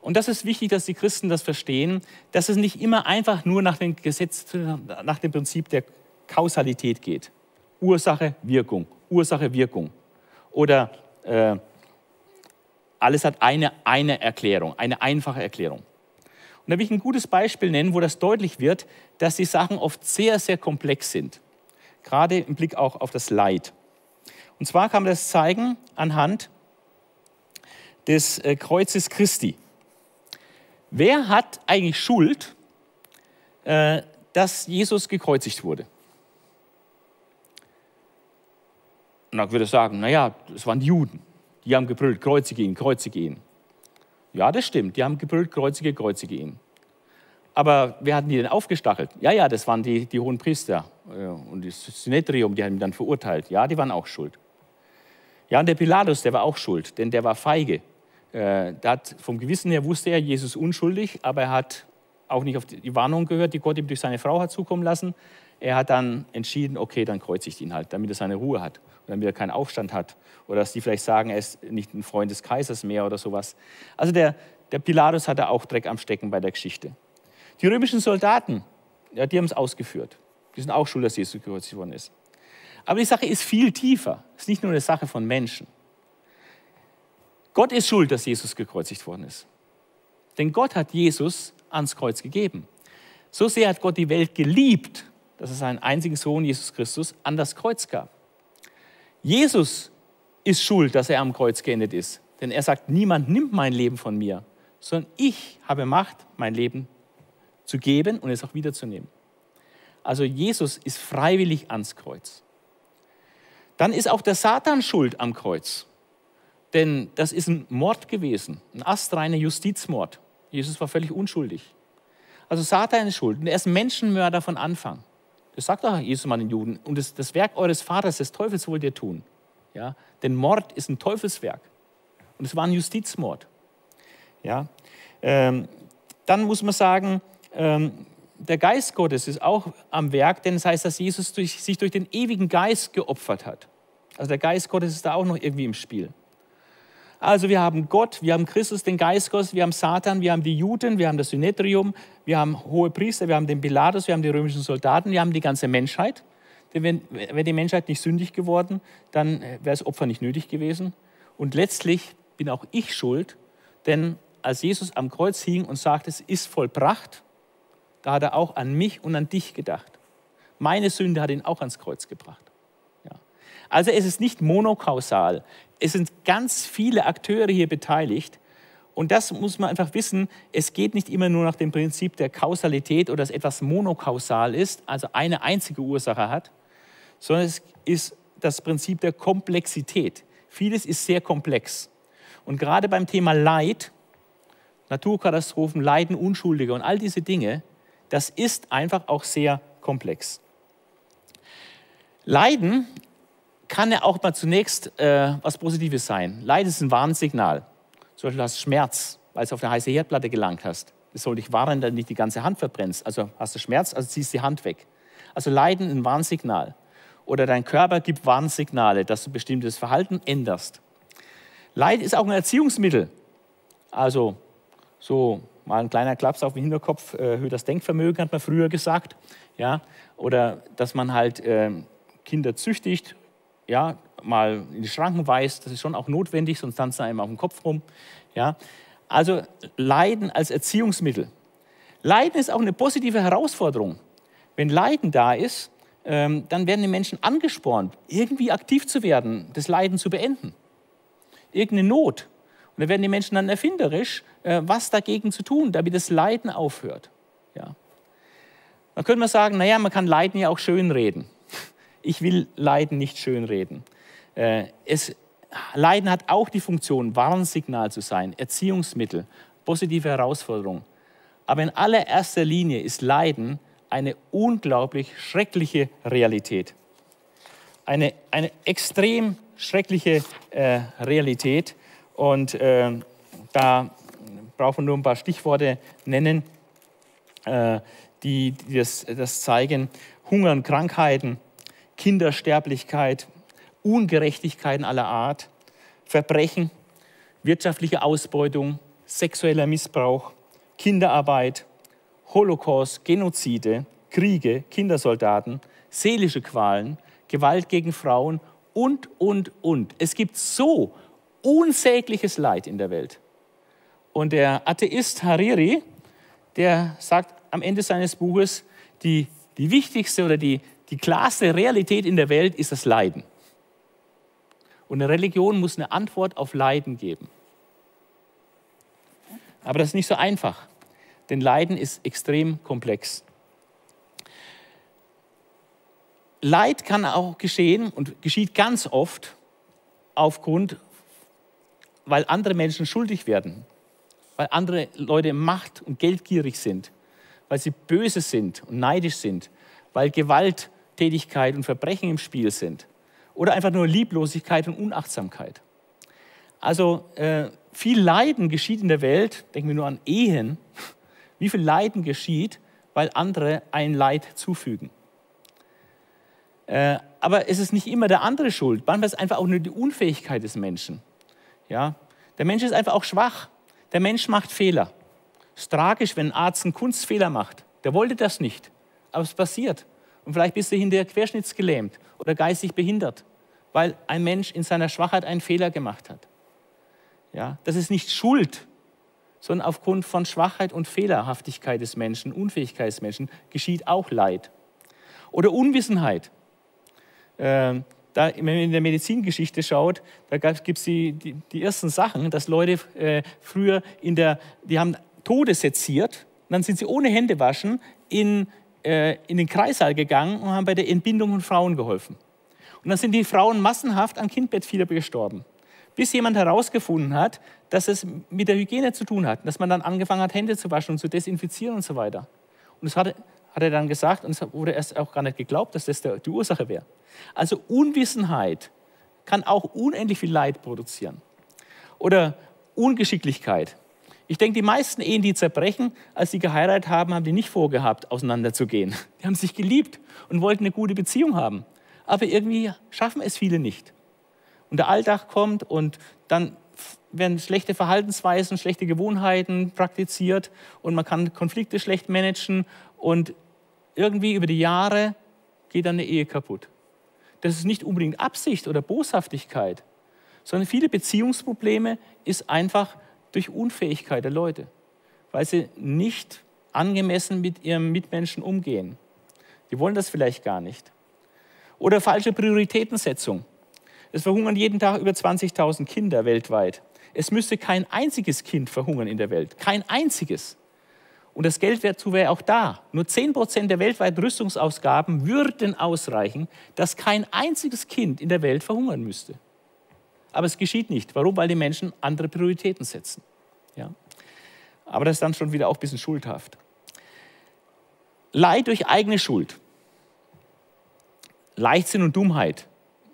Und das ist wichtig, dass die Christen das verstehen, dass es nicht immer einfach nur nach dem Gesetz, nach dem Prinzip der Kausalität geht. Ursache, Wirkung, Ursache, Wirkung. Oder äh, alles hat eine, eine Erklärung, eine einfache Erklärung. Und da will ich ein gutes Beispiel nennen, wo das deutlich wird, dass die Sachen oft sehr, sehr komplex sind. Gerade im Blick auch auf das Leid. Und zwar kann man das zeigen anhand des äh, Kreuzes Christi. Wer hat eigentlich Schuld, äh, dass Jesus gekreuzigt wurde? Und dann würde ich sagen, naja, das waren die Juden. Die haben gebrüllt, kreuzige ihn, kreuzige ihn. Ja, das stimmt, die haben gebrüllt, kreuzige, kreuzige ihn. Aber wer hat die denn aufgestachelt? Ja, ja, das waren die, die hohen Priester äh, und das Synetrium, die haben ihn dann verurteilt. Ja, die waren auch schuld. Ja, und der Pilatus, der war auch schuld, denn der war feige. Äh, hat, vom Gewissen her wusste er, Jesus unschuldig, aber er hat auch nicht auf die Warnung gehört, die Gott ihm durch seine Frau hat zukommen lassen. Er hat dann entschieden, okay, dann kreuzigt ihn halt, damit er seine Ruhe hat damit er keinen Aufstand hat. Oder dass die vielleicht sagen, er ist nicht ein Freund des Kaisers mehr oder sowas. Also der, der Pilatus hatte auch Dreck am Stecken bei der Geschichte. Die römischen Soldaten, ja, die haben es ausgeführt. Die sind auch schuld, dass Jesus gekreuzigt worden ist. Aber die Sache ist viel tiefer. Es ist nicht nur eine Sache von Menschen. Gott ist schuld, dass Jesus gekreuzigt worden ist. Denn Gott hat Jesus ans Kreuz gegeben. So sehr hat Gott die Welt geliebt, dass er seinen einzigen Sohn, Jesus Christus, an das Kreuz gab. Jesus ist schuld, dass er am Kreuz geendet ist. Denn er sagt, niemand nimmt mein Leben von mir, sondern ich habe Macht, mein Leben zu geben und es auch wiederzunehmen. Also Jesus ist freiwillig ans Kreuz. Dann ist auch der Satan schuld am Kreuz. Denn das ist ein Mord gewesen, ein astreiner Justizmord. Jesus war völlig unschuldig. Also Satan ist schuld und er ist Menschenmörder von Anfang. Das sagt auch Jesus mal den Juden. Und das, das Werk eures Vaters, des Teufels, wollt ihr tun. Ja? Denn Mord ist ein Teufelswerk. Und es war ein Justizmord. Ja? Ähm, dann muss man sagen, ähm, der Geist Gottes ist auch am Werk, denn es heißt, dass Jesus durch, sich durch den ewigen Geist geopfert hat. Also der Geist Gottes ist da auch noch irgendwie im Spiel. Also wir haben Gott, wir haben Christus, den Geist Gottes, wir haben Satan, wir haben die Juden, wir haben das Synetrium, wir haben hohe Priester, wir haben den Pilatus, wir haben die römischen Soldaten, wir haben die ganze Menschheit. Denn wenn, wenn die Menschheit nicht sündig geworden, dann wäre das Opfer nicht nötig gewesen. Und letztlich bin auch ich schuld, denn als Jesus am Kreuz hing und sagte, es ist vollbracht, da hat er auch an mich und an dich gedacht. Meine Sünde hat ihn auch ans Kreuz gebracht. Also es ist nicht monokausal. Es sind ganz viele Akteure hier beteiligt. Und das muss man einfach wissen. Es geht nicht immer nur nach dem Prinzip der Kausalität oder dass etwas monokausal ist, also eine einzige Ursache hat, sondern es ist das Prinzip der Komplexität. Vieles ist sehr komplex. Und gerade beim Thema Leid, Naturkatastrophen, Leiden Unschuldiger und all diese Dinge, das ist einfach auch sehr komplex. Leiden kann ja auch mal zunächst äh, was Positives sein. Leiden ist ein Warnsignal. Zum Beispiel hast du Schmerz, weil du auf eine heiße Herdplatte gelangt hast. Das soll dich warnen, dass du nicht die ganze Hand verbrennst. Also hast du Schmerz, also ziehst die Hand weg. Also Leiden ein Warnsignal. Oder dein Körper gibt Warnsignale, dass du bestimmtes Verhalten änderst. Leid ist auch ein Erziehungsmittel. Also so mal ein kleiner Klaps auf den Hinterkopf äh, erhöht das Denkvermögen, hat man früher gesagt. Ja? Oder dass man halt äh, Kinder züchtigt, ja, mal in die Schranken weist, das ist schon auch notwendig, sonst tanzen einem auf dem Kopf rum. Ja? Also Leiden als Erziehungsmittel. Leiden ist auch eine positive Herausforderung. Wenn Leiden da ist, ähm, dann werden die Menschen angespornt, irgendwie aktiv zu werden, das Leiden zu beenden. Irgendeine Not. Und da werden die Menschen dann erfinderisch, äh, was dagegen zu tun, damit das Leiden aufhört. Ja. Dann könnte man sagen, naja, man kann Leiden ja auch schönreden. Ich will Leiden nicht schönreden. Äh, es, Leiden hat auch die Funktion, Warnsignal zu sein, Erziehungsmittel, positive Herausforderung. Aber in allererster Linie ist Leiden eine unglaublich schreckliche Realität. Eine, eine extrem schreckliche äh, Realität. Und äh, da braucht man nur ein paar Stichworte nennen, äh, die, die das, das zeigen. Hunger und Krankheiten, Kindersterblichkeit, Ungerechtigkeiten aller Art, Verbrechen, wirtschaftliche Ausbeutung, sexueller Missbrauch, Kinderarbeit, Holocaust, Genozide, Kriege, Kindersoldaten, seelische Qualen, Gewalt gegen Frauen und, und, und. Es gibt so unsägliches Leid in der Welt. Und der Atheist Hariri, der sagt am Ende seines Buches, die, die wichtigste oder die, die klarste Realität in der Welt ist das Leiden. Und eine Religion muss eine Antwort auf Leiden geben. Aber das ist nicht so einfach, denn Leiden ist extrem komplex. Leid kann auch geschehen und geschieht ganz oft aufgrund, weil andere Menschen schuldig werden, weil andere Leute macht- und geldgierig sind, weil sie böse sind und neidisch sind, weil Gewalttätigkeit und Verbrechen im Spiel sind oder einfach nur Lieblosigkeit und Unachtsamkeit. Also äh, viel Leiden geschieht in der Welt, denken wir nur an Ehen, wie viel Leiden geschieht, weil andere ein Leid zufügen. Äh, aber es ist nicht immer der andere schuld. Manchmal ist es einfach auch nur die Unfähigkeit des Menschen. Ja? Der Mensch ist einfach auch schwach. Der Mensch macht Fehler. Es ist tragisch, wenn ein Arzt einen Kunstfehler macht. Der wollte das nicht, aber es passiert. Und vielleicht bist du hinterher querschnittsgelähmt oder geistig behindert, weil ein Mensch in seiner Schwachheit einen Fehler gemacht hat. Ja? Das ist nicht Schuld, sondern aufgrund von Schwachheit und Fehlerhaftigkeit des Menschen, Unfähigkeit des Menschen, geschieht auch Leid. Oder Unwissenheit. Ähm, da, wenn man in der Medizingeschichte schaut, da gibt es die, die, die, ersten Sachen, dass Leute äh, früher in der, die haben Tode seziert, und dann sind sie ohne Hände waschen in, äh, in den Kreissaal gegangen und haben bei der Entbindung von Frauen geholfen. Und dann sind die Frauen massenhaft an Kindbettfieber gestorben, bis jemand herausgefunden hat, dass es mit der Hygiene zu tun hat, dass man dann angefangen hat, Hände zu waschen und zu desinfizieren und so weiter. Und das hatte, hat er dann gesagt und es wurde erst auch gar nicht geglaubt, dass das die Ursache wäre. Also Unwissenheit kann auch unendlich viel Leid produzieren. Oder Ungeschicklichkeit. Ich denke, die meisten Ehen, die zerbrechen, als sie geheiratet haben, haben die nicht vorgehabt, auseinanderzugehen. Die haben sich geliebt und wollten eine gute Beziehung haben. Aber irgendwie schaffen es viele nicht. Und der Alltag kommt und dann werden schlechte Verhaltensweisen, schlechte Gewohnheiten praktiziert und man kann Konflikte schlecht managen und irgendwie über die Jahre geht dann eine Ehe kaputt. Das ist nicht unbedingt Absicht oder Boshaftigkeit, sondern viele Beziehungsprobleme ist einfach durch Unfähigkeit der Leute, weil sie nicht angemessen mit ihrem Mitmenschen umgehen. Die wollen das vielleicht gar nicht. Oder falsche Prioritätensetzung. Es verhungern jeden Tag über 20.000 Kinder weltweit. Es müsste kein einziges Kind verhungern in der Welt. Kein einziges. Und das Geld dazu wäre auch da. Nur 10 Prozent der weltweiten Rüstungsausgaben würden ausreichen, dass kein einziges Kind in der Welt verhungern müsste. Aber es geschieht nicht. Warum? Weil die Menschen andere Prioritäten setzen. Ja? Aber das ist dann schon wieder auch ein bisschen schuldhaft. Leid durch eigene Schuld. Leichtsinn und Dummheit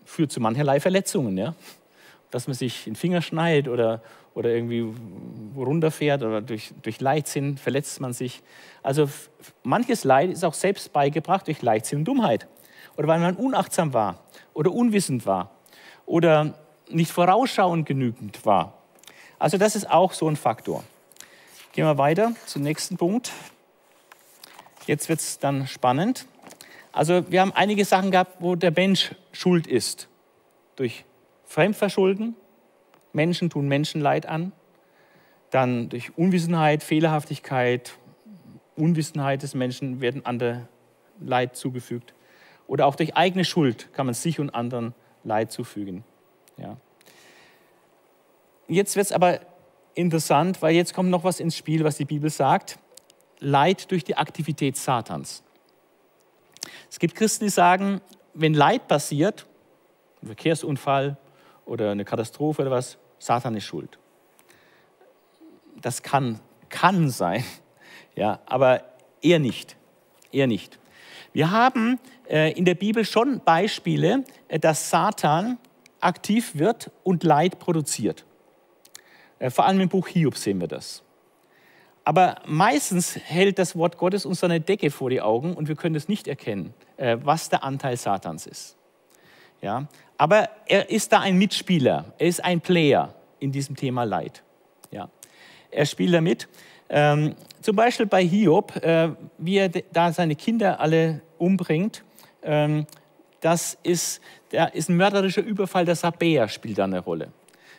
führt zu mancherlei Verletzungen. Ja? Dass man sich den Finger schneidet oder, oder irgendwie runterfährt oder durch, durch Leichtsinn verletzt man sich. Also manches Leid ist auch selbst beigebracht durch Leichtsinn und Dummheit. Oder weil man unachtsam war oder unwissend war oder nicht vorausschauend genügend war. Also das ist auch so ein Faktor. Gehen wir weiter zum nächsten Punkt. Jetzt wird es dann spannend. Also wir haben einige Sachen gehabt, wo der Mensch schuld ist. Durch Fremdverschulden, Menschen tun Menschenleid an. Dann durch Unwissenheit, Fehlerhaftigkeit, Unwissenheit des Menschen werden andere Leid zugefügt. Oder auch durch eigene Schuld kann man sich und anderen Leid zufügen. Ja. Jetzt wird es aber interessant, weil jetzt kommt noch was ins Spiel, was die Bibel sagt. Leid durch die Aktivität Satans. Es gibt Christen, die sagen, wenn Leid passiert, ein Verkehrsunfall oder eine Katastrophe oder was, Satan ist schuld. Das kann, kann sein, ja, aber eher nicht. Eher nicht. Wir haben äh, in der Bibel schon Beispiele, äh, dass Satan aktiv wird und Leid produziert. Äh, vor allem im Buch Hiob sehen wir das. Aber meistens hält das Wort Gottes uns eine Decke vor die Augen und wir können es nicht erkennen, äh, was der Anteil Satans ist. Ja? Aber er ist da ein Mitspieler, er ist ein Player in diesem Thema Leid. Ja? Er spielt da mit. Ähm, zum Beispiel bei Hiob, äh, wie er da seine Kinder alle umbringt. Ähm, das ist, da ist ein mörderischer Überfall der Sabäer, spielt da eine Rolle.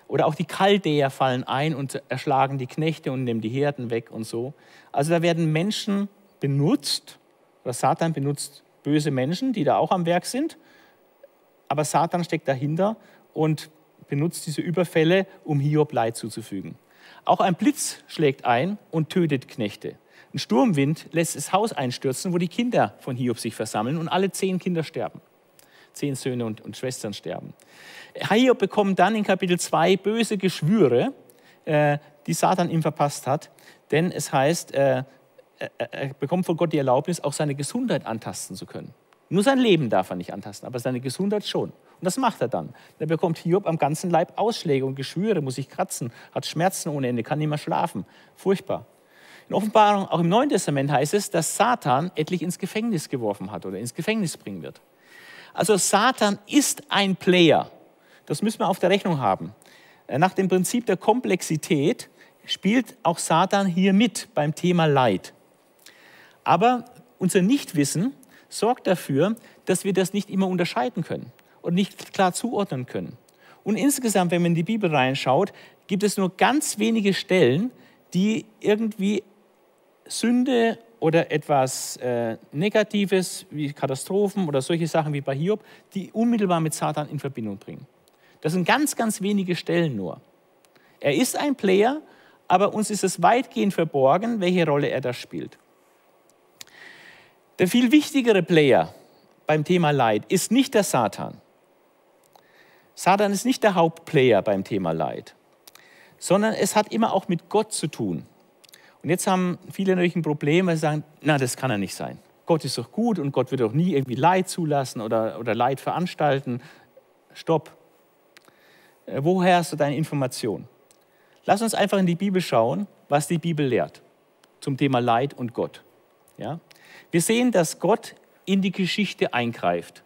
Oder auch die Chaldäer fallen ein und erschlagen die Knechte und nehmen die Herden weg und so. Also da werden Menschen benutzt, oder Satan benutzt böse Menschen, die da auch am Werk sind, aber Satan steckt dahinter und benutzt diese Überfälle, um Hiob Leid zuzufügen. Auch ein Blitz schlägt ein und tötet Knechte. Ein Sturmwind lässt das Haus einstürzen, wo die Kinder von Hiob sich versammeln und alle zehn Kinder sterben. Zehn Söhne und, und Schwestern sterben. Hiob bekommt dann in Kapitel 2 böse Geschwüre, äh, die Satan ihm verpasst hat, denn es heißt, äh, er bekommt von Gott die Erlaubnis, auch seine Gesundheit antasten zu können. Nur sein Leben darf er nicht antasten, aber seine Gesundheit schon. Und das macht er dann. Er bekommt Hiob am ganzen Leib Ausschläge und Geschwüre, muss sich kratzen, hat Schmerzen ohne Ende, kann nicht mehr schlafen. Furchtbar. In Offenbarung, auch im Neuen Testament heißt es, dass Satan etlich ins Gefängnis geworfen hat oder ins Gefängnis bringen wird. Also Satan ist ein Player. Das müssen wir auf der Rechnung haben. Äh, nach dem Prinzip der Komplexität spielt auch Satan hier mit beim Thema Leid. Aber unser Nichtwissen sorgt dafür, dass wir das nicht immer unterscheiden können und nicht klar zuordnen können. Und insgesamt, wenn man in die Bibel reinschaut, gibt es nur ganz wenige Stellen, die irgendwie Sünde oder etwas äh, Negatives wie Katastrophen oder solche Sachen wie bei Hiob, die unmittelbar mit Satan in Verbindung bringen. Das sind ganz, ganz wenige Stellen nur. Er ist ein Player, aber uns ist es weitgehend verborgen, welche Rolle er da spielt. Der viel wichtigere Player beim Thema Leid ist nicht der Satan. Satan ist nicht der Hauptplayer beim Thema Leid, sondern es hat immer auch mit Gott zu tun. Und jetzt haben viele natürlich ein Problem, weil sie sagen, na, das kann ja nicht sein. Gott ist doch gut und Gott wird doch nie irgendwie Leid zulassen oder, oder Leid veranstalten. Stopp. Äh, woher hast du deine Information? Lass uns einfach in die Bibel schauen, was die Bibel lehrt zum Thema Leid und Gott. Ja? Wir sehen, dass Gott in die Geschichte eingreift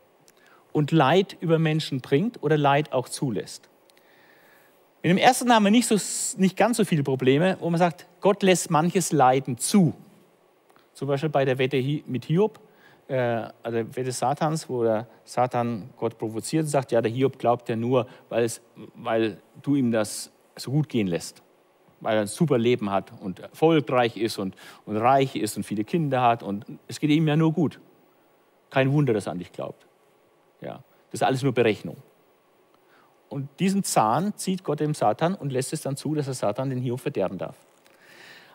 und Leid über Menschen bringt oder Leid auch zulässt. Mit dem ersten haben wir nicht, so, nicht ganz so viele Probleme, wo man sagt, Gott lässt manches Leiden zu. Zum Beispiel bei der Wette mit Hiob äh, also Wette Satans, wo der Satan Gott provoziert und sagt, ja, der Hiob glaubt ja nur, weil, du ihm das so gut gehen lässt. Weil er ein super Leben hat und erfolgreich ist und, und reich ist und viele Kinder hat und es geht ihm ja nur gut. Kein Wunder, dass er an dich glaubt. Ja, das ist alles nur Berechnung. Und diesen Zahn zieht Gott dem Satan und lässt es dann zu, dass er Satan den Hiob verderben darf.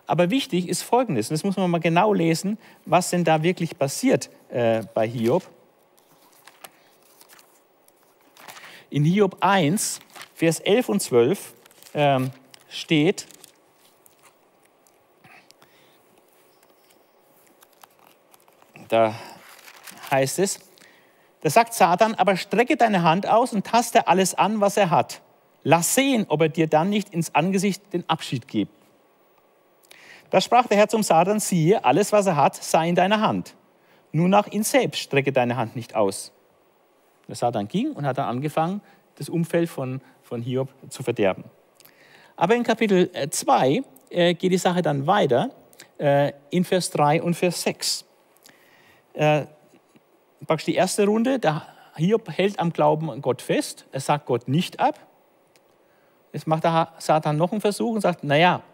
Aber wichtig ist Folgendes, und das muss man mal genau lesen, was denn da wirklich passiert äh, bei Hiob. In Hiob 1, Vers 11 und 12 ähm, steht, da heißt es, da sagt Satan, aber strecke deine Hand aus und taste alles an, was er hat. Lass sehen, ob er dir dann nicht ins Angesicht den Abschied gibt. Da sprach der Herr zum Satan, siehe, alles, was er hat, sei in deiner Hand. Nur nach ihn selbst strecke deine Hand nicht aus. Der Satan ging und hat dann angefangen, das Umfeld von, von Hiob zu verderben. Aber in Kapitel 2 äh, äh, geht die Sache dann weiter, äh, in Vers 3 und Vers 6 äh, praktisch die erste Runde, der Hiob hält am Glauben an Gott fest, er sagt Gott nicht ab. Jetzt macht der Satan noch einen Versuch und sagt, naja,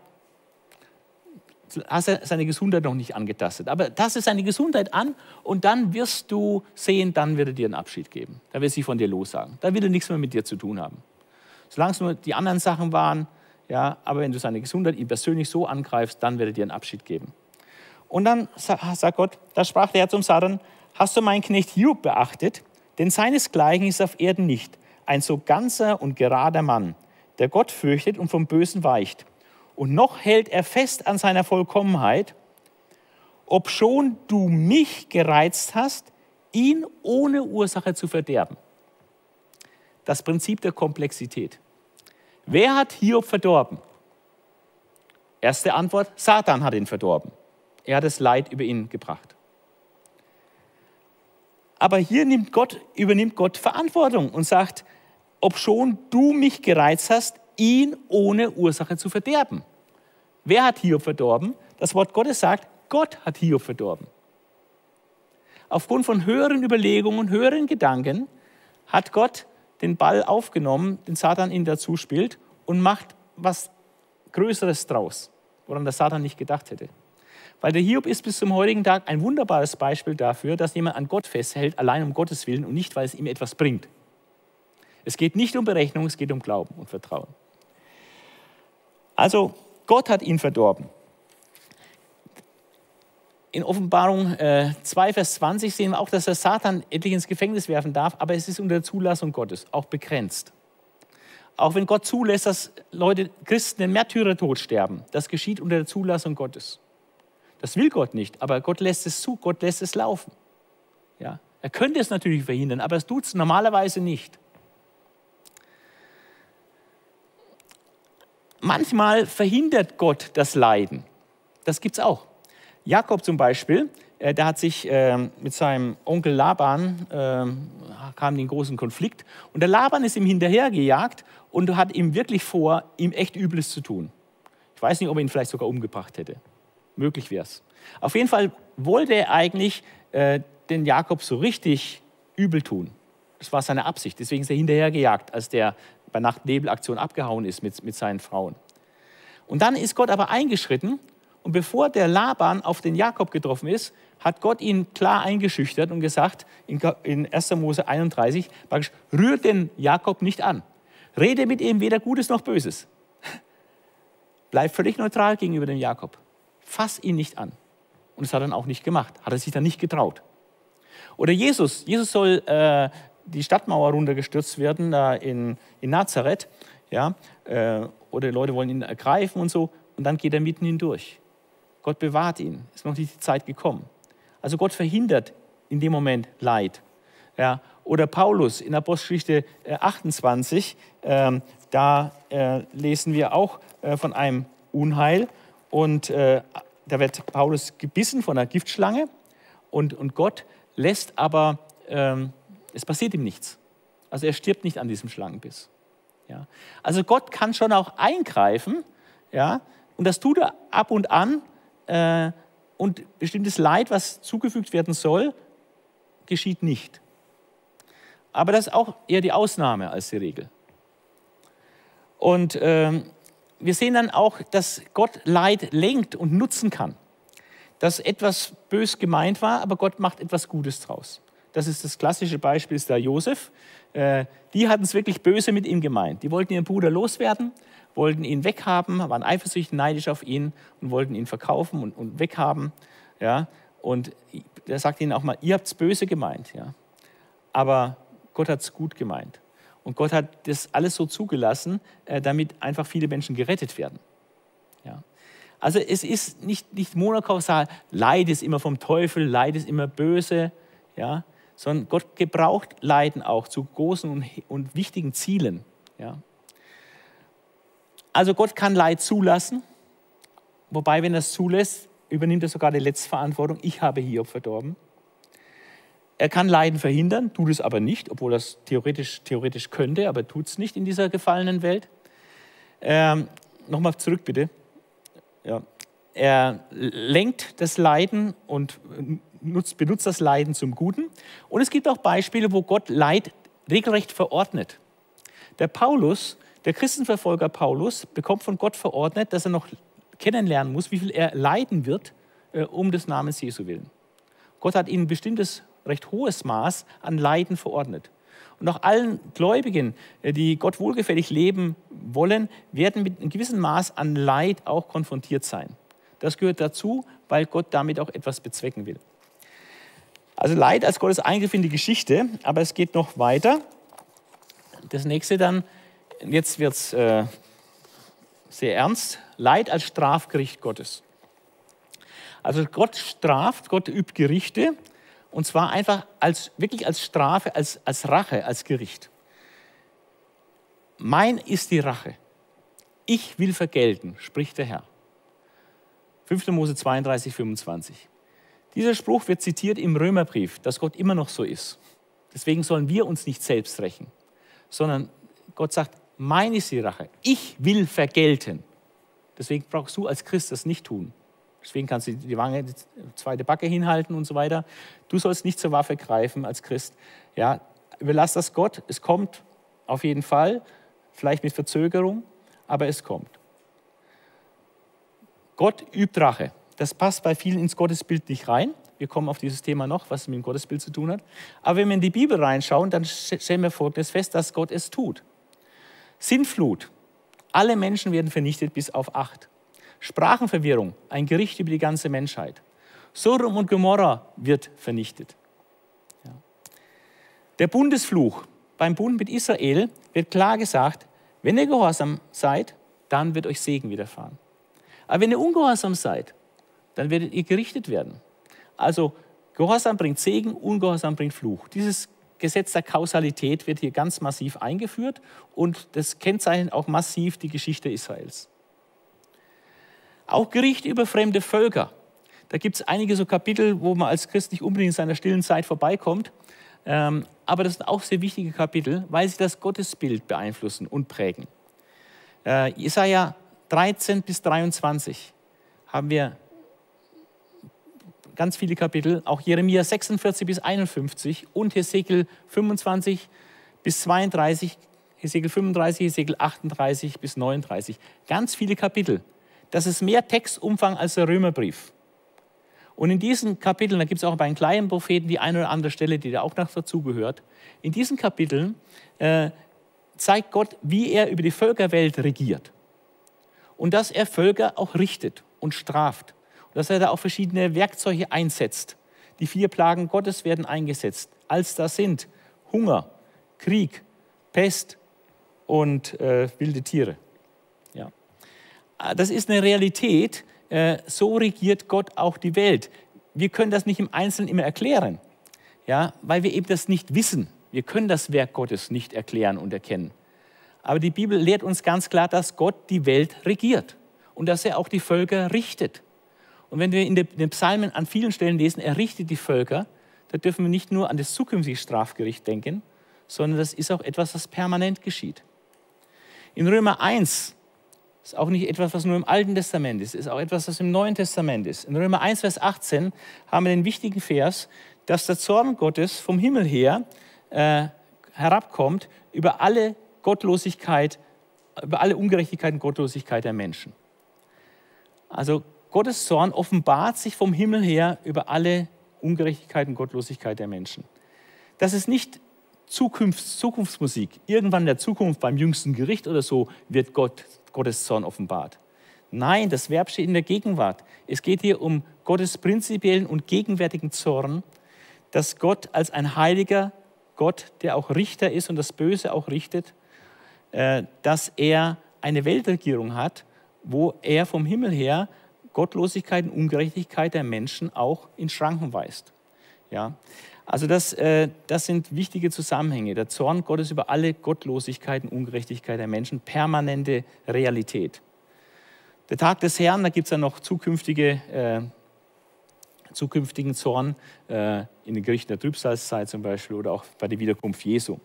hast du seine Gesundheit noch nicht angetastet. Aber taste seine Gesundheit an und dann wirst du sehen, dann wird er dir einen Abschied geben. Da wird er sich von dir lossagen. Dann wird er nichts mehr mit dir zu tun haben. Solange es nur die anderen Sachen waren, ja, aber wenn du seine Gesundheit ihm persönlich so angreifst, dann wird er dir einen Abschied geben. Und dann sagt Gott, da sprach der Herr zum Satan, hast du meinen Knecht Hiob beachtet? Denn seinesgleichen ist auf Erden nicht ein so ganzer und gerader Mann, der Gott fürchtet und vom Bösen weicht. Und noch hält er fest an seiner Vollkommenheit, obschon du mich gereizt hast, ihn ohne Ursache zu verderben. Das Prinzip der Komplexität. Wer hat Hiob verdorben? Erste Antwort, Satan hat ihn verdorben. Er hat das Leid über ihn gebracht. Aber hier nimmt Gott, übernimmt Gott Verantwortung und sagt, ob schon du mich gereizt hast, ihn ohne Ursache zu verderben. Wer hat Hiob verdorben? Das Wort Gottes sagt, Gott hat Hiob verdorben. Aufgrund von höheren Überlegungen, höheren Gedanken hat Gott den Ball aufgenommen, den Satan ihn dazu spielt und macht was Größeres draus, woran der Satan nicht gedacht hätte. Weil der Hiob ist bis zum heutigen Tag ein wunderbares Beispiel dafür, dass jemand an Gott festhält, allein um Gottes Willen und nicht, weil es ihm etwas bringt. Es geht nicht um Berechnung, es geht um Glauben und Vertrauen. Also Gott hat ihn verdorben. In Offenbarung äh, 2, Vers 20 sehen wir auch, dass der Satan endlich ins Gefängnis werfen darf, aber es ist unter der Zulassung Gottes, auch begrenzt. Auch wenn Gott zulässt, dass Leute, Christen den Märtyrertod sterben, das geschieht unter der Zulassung Gottes. Das will Gott nicht, aber Gott lässt es zu, Gott lässt es laufen. Ja? Er könnte es natürlich verhindern, aber es tut es normalerweise nicht. Manchmal verhindert Gott das Leiden. Das gibt es auch. Jakob zum Beispiel, äh, der hat sich äh, mit seinem Onkel Laban, äh, kam in großen Konflikt und der Laban ist ihm hinterhergejagt und hat ihm wirklich vor, ihm echt Übles zu tun. Ich weiß nicht, ob er ihn vielleicht sogar umgebracht hätte. Möglich wäre es. Auf jeden Fall wollte er eigentlich äh, den Jakob so richtig übel tun. Das war seine Absicht. Deswegen ist er hinterher gejagt, als der bei Nacht-Nebel-Aktion abgehauen ist mit, mit seinen Frauen. Und dann ist Gott aber eingeschritten und bevor der Laban auf den Jakob getroffen ist, hat Gott ihn klar eingeschüchtert und gesagt, in 1. Mose 31, rührt den Jakob nicht an. Rede mit ihm weder Gutes noch Böses. Bleib völlig neutral gegenüber dem Jakob fass ihn nicht an. Und das hat er dann auch nicht gemacht, hat er sich dann nicht getraut. Oder Jesus, Jesus soll äh, die Stadtmauer runtergestürzt werden da in, in Nazareth, ja, äh, oder die Leute wollen ihn ergreifen und so, und dann geht er mitten hindurch. Gott bewahrt ihn, ist noch nicht die Zeit gekommen. Also Gott verhindert in dem Moment Leid. Ja, oder Paulus in Apostelgeschichte 28, äh, da äh, lesen wir auch äh, von einem Unheil, und äh, da wird Paulus gebissen von einer Giftschlange und, und Gott lässt aber, ähm, es passiert ihm nichts. Also er stirbt nicht an diesem Schlangenbiss. Ja? Also Gott kann schon auch eingreifen, ja? und das tut er ab und an. Äh, und bestimmtes Leid, was zugefügt werden soll, geschieht nicht. Aber das ist auch eher die Ausnahme als die Regel. Und ähm, wir sehen dann auch, dass Gott Leid lenkt und nutzen kann. Dass etwas bös gemeint war, aber Gott macht etwas Gutes draus. Das ist das klassische Beispiel, ist der Josef. Äh, die hatten es wirklich böse mit ihm gemeint. Die wollten ihren Bruder loswerden, wollten ihn weghaben, waren eifersüchtig, neidisch auf ihn und wollten ihn verkaufen und, und weghaben. Ja? Und er sagt ihnen auch mal, ihr habt es böse gemeint. Ja? Aber Gott hat es gut gemeint. Und Gott hat das alles so zugelassen, äh, damit einfach viele Menschen gerettet werden. Ja. Also es ist nicht, nicht monokausal, Leid ist immer vom Teufel, Leid ist immer böse, ja, sondern Gott gebraucht Leiden auch zu großen und, und wichtigen Zielen. Ja. Also Gott kann Leid zulassen, wobei, wenn er es zulässt, übernimmt er sogar die Letztverantwortung. Ich habe Hiob verdorben. Er kann Leiden verhindern, tut es aber nicht, obwohl er es theoretisch, theoretisch könnte, aber tut es nicht in dieser gefallenen Welt. Ähm, Nochmal zurück bitte. Ja. Er lenkt das Leiden und nutzt, benutzt das Leiden zum Guten. Und es gibt auch Beispiele, wo Gott Leid regelrecht verordnet. Der Paulus, der Christenverfolger Paulus, bekommt von Gott verordnet, dass er noch kennenlernen muss, wie viel er leiden wird, äh, um des Namens Jesu willen. Gott hat ihm ein bestimmtes recht hohes Maß an Leiden verordnet. Und auch allen Gläubigen, äh, die Gott wohlgefällig leben wollen, werden mit einem gewissen Maß an Leid auch konfrontiert sein. Das gehört dazu, weil Gott damit auch etwas bezwecken will. Also Leid als Gottes Eingriff in die Geschichte, aber es geht noch weiter. Das nächste dann, jetzt wird es äh, sehr ernst, Leid als Strafgericht Gottes. Also Gott straft, Gott übt Gerichte und zwar einfach als, wirklich als Strafe, als, als Rache, als Gericht. Mein ist die Rache. Ich will vergelten, spricht der Herr. 5. Mose 32, 25. Dieser Spruch wird zitiert im Römerbrief, dass Gott immer noch so ist. Deswegen sollen wir uns nicht selbst rächen, sondern Gott sagt, mein ist die Rache. Ich will vergelten. Deswegen brauchst du als Christ das nicht tun. Deswegen kannst du die Wange, die zweite Backe hinhalten und so weiter. Du sollst nicht zur Waffe greifen als Christ. Ja, überlass das Gott. Es kommt auf jeden Fall, vielleicht mit Verzögerung, aber es kommt. Gott übt Rache. Das passt bei vielen ins Gottesbild nicht rein. Wir kommen auf dieses Thema noch, was mit dem Gottesbild zu tun hat. Aber wenn wir in die Bibel reinschauen, dann stellen wir Folgendes fest, dass Gott es tut. Sintflut. Alle Menschen werden vernichtet bis auf acht. Sprachenverwirrung, ein Gericht über die ganze Menschheit. Sodom und Gomorra wird vernichtet. Ja. Der Bundesfluch beim Bund mit Israel wird klar gesagt, wenn ihr gehorsam seid, dann wird euch Segen widerfahren. Aber wenn ihr ungehorsam seid, dann werdet ihr gerichtet werden. Also Gehorsam bringt Segen, Ungehorsam bringt Fluch. Dieses Gesetz der Kausalität wird hier ganz massiv eingeführt und das kennzeichnet auch massiv die Geschichte Israels. Auch Gericht über fremde Völker. Da gibt es einige so Kapitel, wo man als Christ nicht unbedingt in seiner stillen Zeit vorbeikommt. Ähm, aber das sind auch sehr wichtige Kapitel, weil sie das Gottesbild beeinflussen und prägen. Äh, Jesaja 13 bis 23 haben wir ganz viele Kapitel, auch Jeremia 46 bis 51 und Hesekiel 25 bis 32, Hesekiel 35, Hesekiel 38 bis 39. Ganz viele Kapitel, das ist mehr Textumfang als der Römerbrief. Und in diesen Kapiteln, da gibt es auch bei den kleinen Propheten die eine oder andere Stelle, die da auch noch dazugehört. In diesen Kapiteln äh, zeigt Gott, wie er über die Völkerwelt regiert. Und dass er Völker auch richtet und straft. Dass er da auch verschiedene Werkzeuge einsetzt. Die vier Plagen Gottes werden eingesetzt. Als das sind Hunger, Krieg, Pest und äh, wilde Tiere. Das ist eine Realität. Äh, so regiert Gott auch die Welt. Wir können das nicht im Einzelnen immer erklären, ja, weil wir eben das nicht wissen. Wir können das Werk Gottes nicht erklären und erkennen. Aber die Bibel lehrt uns ganz klar, dass Gott die Welt regiert und dass er auch die Völker richtet. Und wenn wir in den Psalmen an vielen Stellen lesen, er richtet die Völker, da dürfen wir nicht nur an das zukünftige Strafgericht denken, sondern das ist auch etwas, was permanent geschieht. In Römer 1 ist auch nicht etwas, was nur im Alten Testament ist, ist auch etwas, was im Neuen Testament ist. In Römer 1, Vers 18 haben wir den wichtigen Vers, dass der Zorn Gottes vom Himmel her äh, herabkommt über alle Gottlosigkeit, über alle Ungerechtigkeit und Gottlosigkeit der Menschen. Also Gottes Zorn offenbart sich vom Himmel her über alle Ungerechtigkeit und Gottlosigkeit der Menschen. das ist nicht Zukunfts Zukunftsmusik. Irgendwann in der Zukunft beim jüngsten Gericht oder so wird Gott, Gottes Zorn offenbart. Nein, das Verb steht in der Gegenwart. Es geht hier um Gottes prinzipiellen und gegenwärtigen Zorn, dass Gott als ein heiliger Gott, der auch Richter ist und das Böse auch richtet, äh, dass er eine Weltregierung hat, wo er vom Himmel her Gottlosigkeit und Ungerechtigkeit der Menschen auch in Schranken weist. Ja? Also das, äh, das sind wichtige Zusammenhänge. Der Zorn Gottes über alle Gottlosigkeit und Ungerechtigkeit der Menschen, permanente Realität. Der Tag des Herrn, da gibt es ja noch zukünftige, äh, zukünftigen Zorn äh, in den Gerichten der Trübsalzeit zum Beispiel oder auch bei der Wiederkunft Jesu.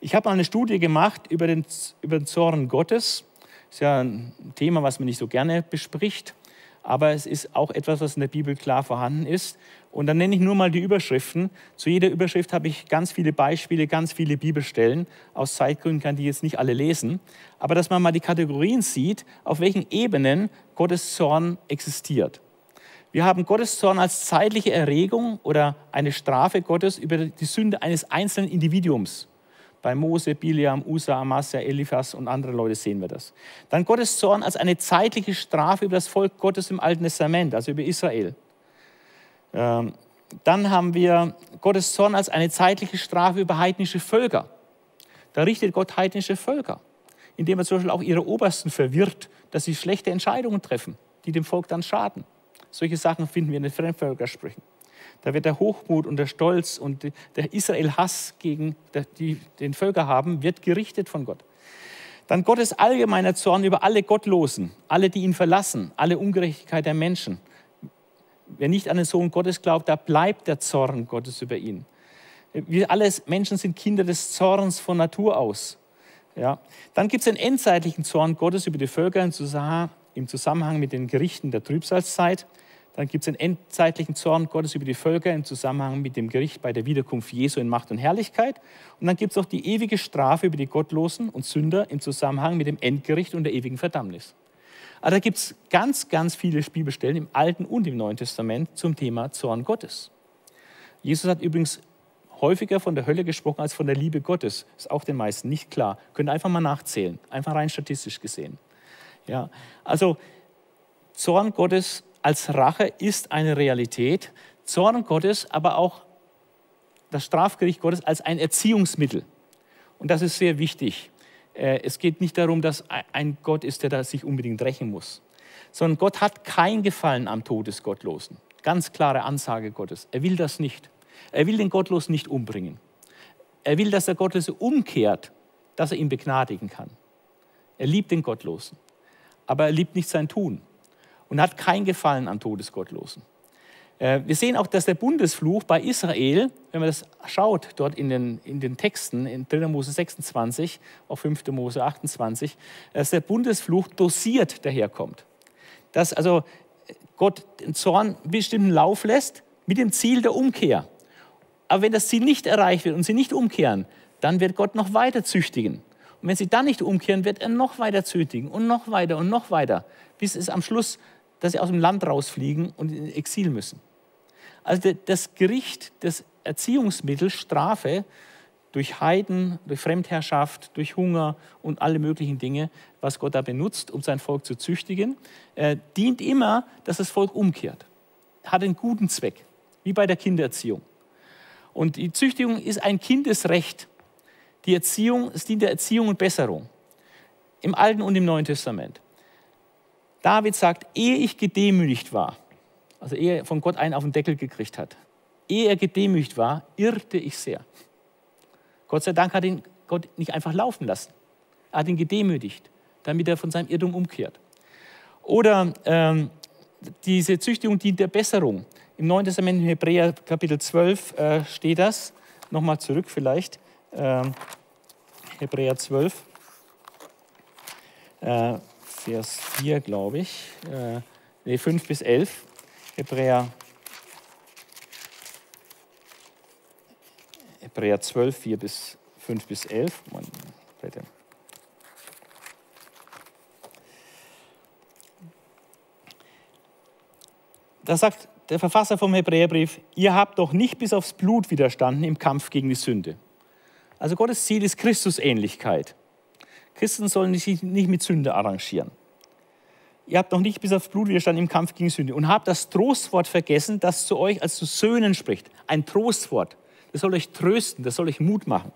Ich habe mal eine Studie gemacht über den, über den Zorn Gottes. Das ist ja ein Thema, was man nicht so gerne bespricht aber es ist auch etwas, was in der Bibel klar vorhanden ist. Und dann nenne ich nur mal die Überschriften. Zu jeder Überschrift habe ich ganz viele Beispiele, ganz viele Bibelstellen. Aus Zeitgründen kann die jetzt nicht alle lesen. Aber dass man mal die Kategorien sieht, auf welchen Ebenen Gottes Zorn existiert. Wir haben Gottes Zorn als zeitliche Erregung oder eine Strafe Gottes über die Sünde eines einzelnen Individuums. Bei Mose, Biliam, Usa, Amasja, Eliphas und andere Leute sehen wir das. Dann Gottes Zorn als eine zeitliche Strafe über das Volk Gottes im Alten Testament, also über Israel. Ähm, dann haben wir Gottes Zorn als eine zeitliche Strafe über heidnische Völker. Da richtet Gott heidnische Völker, indem er zum Beispiel auch ihre Obersten verwirrt, dass sie schlechte Entscheidungen treffen, die dem Volk dann schaden. Solche Sachen finden wir in den Fremdvölkersprüchen. Da wird der Hochmut und der Stolz und der Israel-Hass gegen die den Völker haben, wird gerichtet von Gott. Dann Gottes allgemeiner Zorn über alle Gottlosen, alle, die ihn verlassen, alle Ungerechtigkeit der Menschen. Wer nicht an den Sohn Gottes glaubt, da bleibt der Zorn Gottes über ihn. Wir alle Menschen sind Kinder des Zorns von Natur aus. Ja. Dann gibt es den endzeitlichen Zorn Gottes über die Völker im Zusammenhang mit den Gerichten der Trübsalzeit. Dann gibt es den endzeitlichen Zorn Gottes über die Völker im Zusammenhang mit dem Gericht bei der Wiederkunft Jesu in Macht und Herrlichkeit. Und dann gibt es auch die ewige Strafe über die Gottlosen und Sünder im Zusammenhang mit dem Endgericht und der ewigen Verdammnis. Aber da gibt es ganz, ganz viele Bibelstellen im Alten und im Neuen Testament zum Thema Zorn Gottes. Jesus hat übrigens häufiger von der Hölle gesprochen als von der Liebe Gottes. Ist auch den meisten nicht klar. Könnt einfach mal nachzählen, einfach rein statistisch gesehen. Ja, also Zorn Gottes als Rache ist eine Realität. Zorn Gottes, aber auch das Strafgericht Gottes als ein Erziehungsmittel. Und das ist sehr wichtig. Äh, es geht nicht darum, dass ein Gott ist, der sich unbedingt rächen muss, sondern Gott hat kein Gefallen am Tod des Gottlosen. Ganz klare Ansage Gottes. Er will das nicht. Er will den Gottlosen nicht umbringen. Er will, dass der Gottlose umkehrt, dass er ihn begnadigen kann. Er liebt den Gottlosen, aber er liebt nicht sein Tun und hat kein Gefallen am Todesgottlosen. Äh, wir sehen auch, dass der Bundesfluch bei Israel, wenn man das schaut, dort in den, in den Texten, in 3. Mose 26, auch 5. Mose 28, dass der Bundesfluch dosiert daherkommt. Dass also Gott den Zorn einen bestimmten Lauf lässt mit dem Ziel der Umkehr. Aber wenn das Ziel nicht erreicht wird und sie nicht umkehren, dann wird Gott noch weiter züchtigen. Und wenn sie dann nicht umkehren, wird er noch weiter züchtigen und noch weiter und noch weiter, bis es am Schluss dass sie aus dem Land rausfliegen und in Exil müssen. Also das Gericht, das Erziehungsmittel, Strafe durch Heiden, durch Fremdherrschaft, durch Hunger und alle möglichen Dinge, was Gott da benutzt, um sein Volk zu züchtigen, äh, dient immer, dass das Volk umkehrt. Hat einen guten Zweck, wie bei der Kindererziehung. Und die Züchtigung ist ein Kindesrecht. Die Erziehung, es dient der Erziehung und Besserung. Im Alten und im Neuen Testament. David sagt, ehe ich gedemütigt war, also ehe er von Gott einen auf den Deckel gekriegt hat, ehe er gedemütigt war, irrte ich sehr. Gott sei Dank hat ihn Gott nicht einfach laufen lassen. Er hat ihn gedemütigt, damit er von seinem Irrtum umkehrt. Oder ähm, diese Züchtigung dient der Besserung. Im Neuen Testament, in Hebräer Kapitel 12, äh, steht das. Nochmal zurück vielleicht. Ähm, Hebräer 12. Äh, Vers 4, glaube ich, äh, nee, 5 bis 11, Hebräer, Hebräer 12, 4 bis 5 bis 11. Mann, bitte. Da sagt der Verfasser vom Hebräerbrief, ihr habt doch nicht bis aufs Blut widerstanden im Kampf gegen die Sünde. Also Gottes Ziel ist Christusähnlichkeit. Christen sollen sich nicht mit Sünde arrangieren. Ihr habt noch nicht bis aufs Blut widerstanden im Kampf gegen Sünde und habt das Trostwort vergessen, das zu euch als zu Söhnen spricht. Ein Trostwort. Das soll euch trösten, das soll euch Mut machen.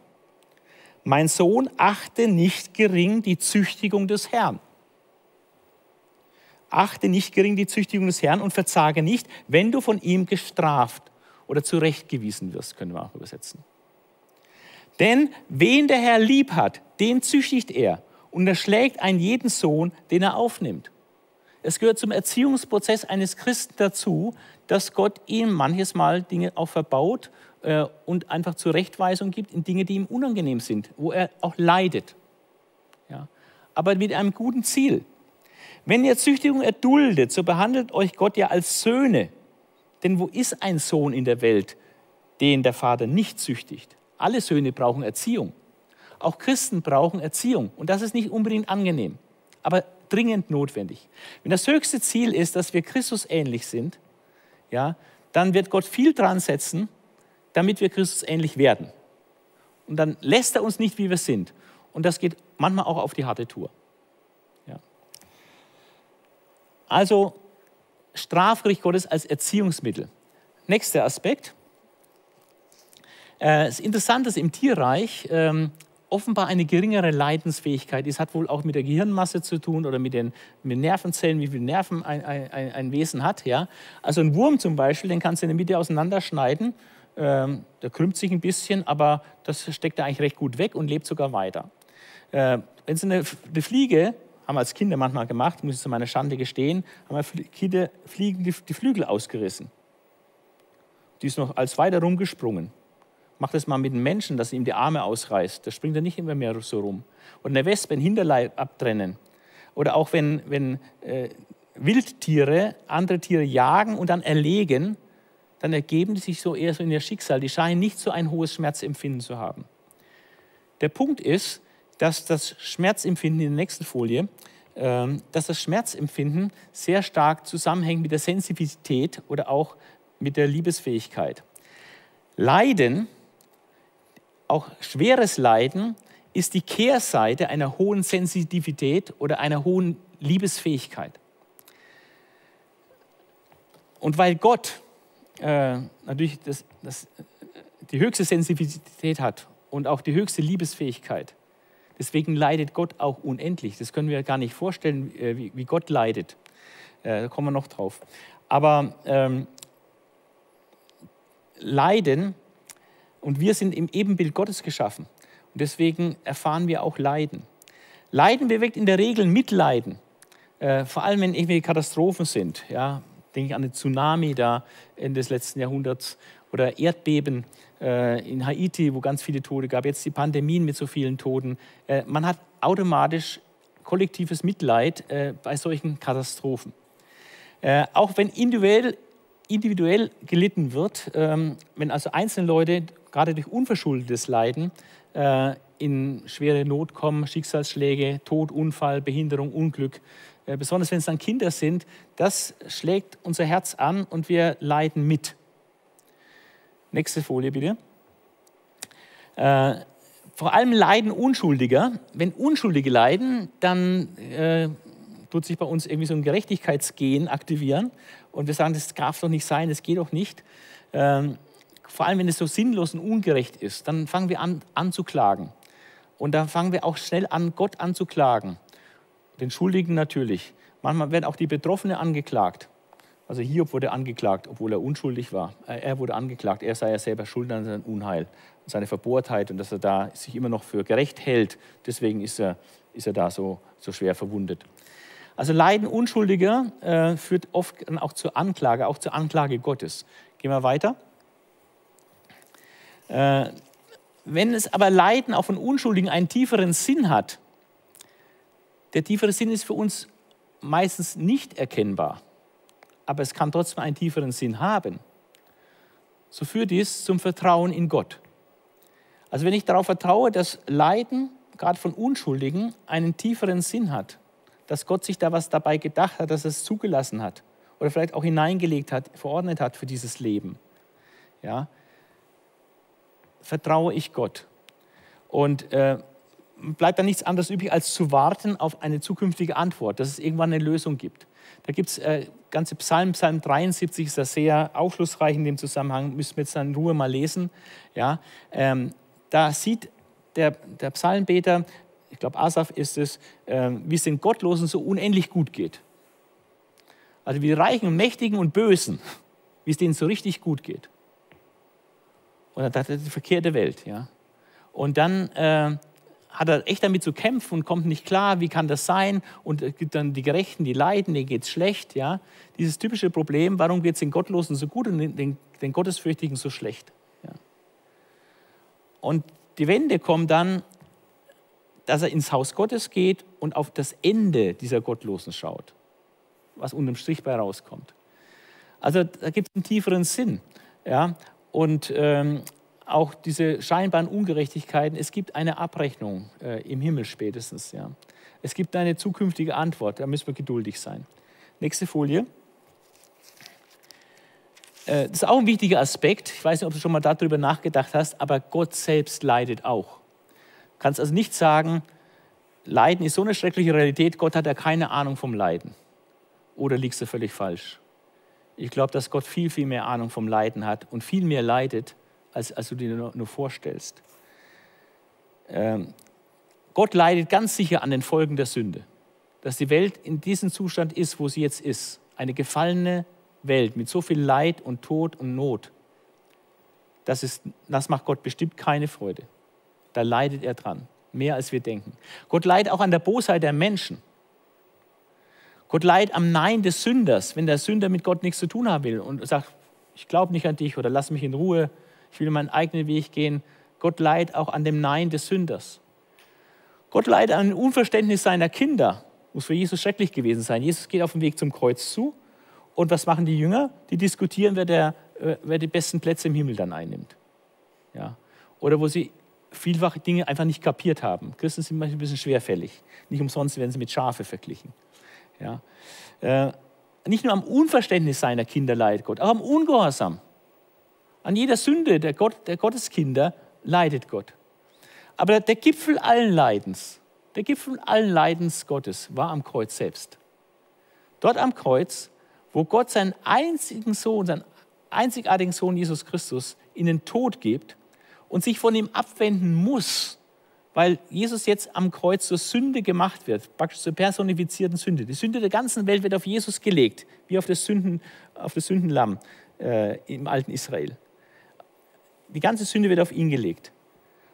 Mein Sohn, achte nicht gering die Züchtigung des Herrn. Achte nicht gering die Züchtigung des Herrn und verzage nicht, wenn du von ihm gestraft oder zurechtgewiesen wirst, können wir auch übersetzen. Denn wen der Herr lieb hat, den züchtigt er und er schlägt einen jeden Sohn, den er aufnimmt. Es gehört zum Erziehungsprozess eines Christen dazu, dass Gott ihm manches Mal Dinge auch verbaut äh, und einfach Zurechtweisung gibt in Dinge, die ihm unangenehm sind, wo er auch leidet. Ja? Aber mit einem guten Ziel. Wenn ihr Züchtigung erduldet, so behandelt euch Gott ja als Söhne. Denn wo ist ein Sohn in der Welt, den der Vater nicht züchtigt? Alle Söhne brauchen Erziehung. Auch Christen brauchen Erziehung. Und das ist nicht unbedingt angenehm, aber dringend notwendig. Wenn das höchste Ziel ist, dass wir Christus ähnlich sind, ja, dann wird Gott viel dran setzen, damit wir Christus ähnlich werden. Und dann lässt er uns nicht, wie wir sind. Und das geht manchmal auch auf die harte Tour. Ja. Also Strafgericht Gottes als Erziehungsmittel. Nächster Aspekt. Äh, das Interessante ist im Tierreich ähm, offenbar eine geringere Leidensfähigkeit. Das hat wohl auch mit der Gehirnmasse zu tun oder mit den, mit Nervenzellen, wie viele Nerven ein, ein, ein, Wesen hat. Ja? Also ein Wurm zum Beispiel, den kannst du in der Mitte auseinanderschneiden. Ähm, der krümmt sich ein bisschen, aber das steckt er eigentlich recht gut weg und lebt sogar weiter. Äh, wenn es eine, eine Fliege haben wir als Kinder manchmal gemacht, muss ich zu meiner Schande gestehen, haben wir Kinder Fliegen die, die Flügel ausgerissen. Die ist noch als weiter rumgesprungen. Mach das mal mit einem Menschen, dass ihm die Arme ausreißt. Da springt er nicht immer mehr so rum. Oder eine Wespe, ein Hinterleib abtrennen. Oder auch wenn, wenn äh, Wildtiere andere Tiere jagen und dann erlegen, dann ergeben die sich so eher so in ihr Schicksal. Die scheinen nicht so ein hohes Schmerzempfinden zu haben. Der Punkt ist, dass das Schmerzempfinden in der nächsten Folie, äh, dass das Schmerzempfinden sehr stark zusammenhängt mit der Sensibilität oder auch mit der Liebesfähigkeit. Leiden auch schweres Leiden ist die Kehrseite einer hohen Sensitivität oder einer hohen Liebesfähigkeit. Und weil Gott äh, natürlich das, das, die höchste Sensitivität hat und auch die höchste Liebesfähigkeit, deswegen leidet Gott auch unendlich. Das können wir gar nicht vorstellen, äh, wie, wie, Gott leidet. Äh, da kommen wir noch drauf. Aber ähm, Leiden und wir sind im Ebenbild Gottes geschaffen. Und deswegen erfahren wir auch Leiden. Leiden bewegt in der Regel Mitleiden. Äh, vor allem, wenn irgendwelche Katastrophen sind. Ja, denke ich an den Tsunami da Ende des letzten Jahrhunderts oder Erdbeben äh, in Haiti, wo ganz viele Tote gab. Jetzt die Pandemien mit so vielen Toten. Äh, man hat automatisch kollektives Mitleid äh, bei solchen Katastrophen. Äh, auch wenn individuell, individuell gelitten wird, ähm, wenn also einzelne Leute gerade durch unverschuldetes Leiden äh, in schwere Not kommen, Schicksalsschläge, Tod, Unfall, Behinderung, Unglück. Äh, besonders wenn es dann Kinder sind, das schlägt unser Herz an und wir leiden mit. Nächste Folie bitte. Äh, vor allem leiden Unschuldiger. Wenn Unschuldige leiden, dann äh, tut sich bei uns irgendwie so ein Gerechtigkeitsgehen aktivieren und wir sagen, das darf doch nicht sein, das geht doch nicht. Ähm, vor allem wenn es so sinnlos und ungerecht ist, dann fangen wir an anzuklagen. Und dann fangen wir auch schnell an, Gott anzuklagen. Den Schuldigen natürlich. Manchmal werden auch die Betroffenen angeklagt. Also Hiob wurde angeklagt, obwohl er unschuldig war. Er wurde angeklagt, er sei ja selber schuld an seinem Unheil, an seiner Verbohrtheit und dass er da sich immer noch für gerecht hält. Deswegen ist er, ist er da so, so schwer verwundet. Also Leiden Unschuldiger äh, führt oft auch zur Anklage, auch zur Anklage Gottes. Gehen wir weiter. Äh, wenn es aber Leiden auch von Unschuldigen einen tieferen Sinn hat, der tiefere Sinn ist für uns meistens nicht erkennbar, aber es kann trotzdem einen tieferen Sinn haben, so führt dies zum Vertrauen in Gott. Also wenn ich darauf vertraue, dass Leiden, gerade von Unschuldigen, einen tieferen Sinn hat, dass Gott sich da was dabei gedacht hat, dass er es zugelassen hat, oder vielleicht auch hineingelegt hat, verordnet hat für dieses Leben, ja, vertraue ich Gott. Und äh, bleibt dann nichts anderes übrig, als zu warten auf eine zukünftige Antwort, dass es irgendwann eine Lösung gibt. Da gibt es äh, ganze Psalm, Psalm 73 ist da sehr aufschlussreich in dem Zusammenhang, müssen wir jetzt dann in Ruhe mal lesen. Ja, ähm, da sieht der, der Psalmbeter, ich glaube Asaf ist es, äh, wie es den Gottlosen so unendlich gut geht. Also wie Reichen und Mächtigen und Bösen, wie es denen so richtig gut geht. Und dann dachte er, die verkehrte Welt. Ja. Und dann äh, hat er echt damit zu kämpfen und kommt nicht klar, wie kann das sein? Und es gibt dann die Gerechten, die leiden, denen geht es schlecht. Ja? Dieses typische Problem, warum geht es den Gottlosen so gut und den, den, den Gottesfürchtigen so schlecht? Ja? Und die Wende kommt dann, dass er ins Haus Gottes geht und auf das Ende dieser Gottlosen schaut, was unterm Strich bei rauskommt. Also da gibt es einen tieferen Sinn. Ja? Und ähm, auch diese scheinbaren Ungerechtigkeiten, es gibt eine Abrechnung äh, im Himmel spätestens. Ja. Es gibt eine zukünftige Antwort, da müssen wir geduldig sein. Nächste Folie. Äh, das ist auch ein wichtiger Aspekt. Ich weiß nicht, ob du schon mal darüber nachgedacht hast, aber Gott selbst leidet auch. Du kannst also nicht sagen, Leiden ist so eine schreckliche Realität, Gott hat ja keine Ahnung vom Leiden. Oder liegst du völlig falsch? Ich glaube, dass Gott viel, viel mehr Ahnung vom Leiden hat und viel mehr leidet, als, als du dir nur, nur vorstellst. Ähm, Gott leidet ganz sicher an den Folgen der Sünde. Dass die Welt in diesem Zustand ist, wo sie jetzt ist. Eine gefallene Welt mit so viel Leid und Tod und Not. Das, ist, das macht Gott bestimmt keine Freude. Da leidet er dran, mehr als wir denken. Gott leidet auch an der Bosheit der Menschen. Gott leidet am Nein des Sünders, wenn der Sünder mit Gott nichts zu tun haben will und sagt, ich glaube nicht an dich oder lass mich in Ruhe, ich will meinen eigenen Weg gehen. Gott leidet auch an dem Nein des Sünders. Gott leidet an dem Unverständnis seiner Kinder. Muss für Jesus schrecklich gewesen sein. Jesus geht auf dem Weg zum Kreuz zu. Und was machen die Jünger? Die diskutieren, wer, der, äh, wer die besten Plätze im Himmel dann einnimmt. Ja. Oder wo sie vielfach Dinge einfach nicht kapiert haben. Christen sind manchmal ein bisschen schwerfällig. Nicht umsonst werden sie mit Schafe verglichen. Ja. Äh, nicht nur am Unverständnis seiner Kinder leidet Gott, auch am Ungehorsam. An jeder Sünde der, Gott, der Gotteskinder leidet Gott. Aber der Gipfel allen Leidens, der Gipfel allen Leidens Gottes war am Kreuz selbst. Dort am Kreuz, wo Gott seinen einzigen Sohn, seinen einzigartigen Sohn Jesus Christus in den Tod gibt und sich von ihm abwenden muss, weil Jesus jetzt am Kreuz zur Sünde gemacht wird, praktisch zur personifizierten Sünde. Die Sünde der ganzen Welt wird auf Jesus gelegt, wie auf das, Sünden, auf das Sündenlamm äh, im alten Israel. Die ganze Sünde wird auf ihn gelegt.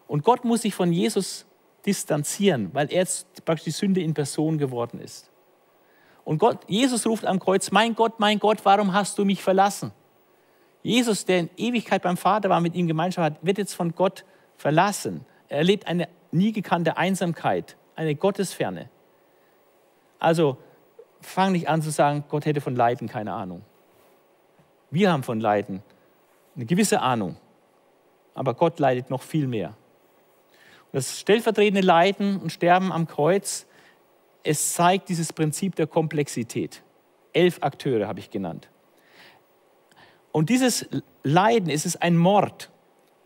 Und Gott muss sich von Jesus distanzieren, weil er jetzt praktisch die Sünde in Person geworden ist. Und Gott, Jesus ruft am Kreuz, mein Gott, mein Gott, warum hast du mich verlassen? Jesus, der in Ewigkeit beim Vater war, mit ihm Gemeinschaft hat, wird jetzt von Gott verlassen. Er erlebt eine nie gekannte Einsamkeit, eine Gottesferne. Also fang nicht an zu sagen, Gott hätte von Leiden keine Ahnung. Wir haben von Leiden eine gewisse Ahnung aber Gott leidet noch viel mehr. Das stellvertretende Leiden und Sterben am Kreuz, es zeigt dieses Prinzip der Komplexität. Elf Akteure habe ich genannt. Und dieses Leiden, es ist ein Mord.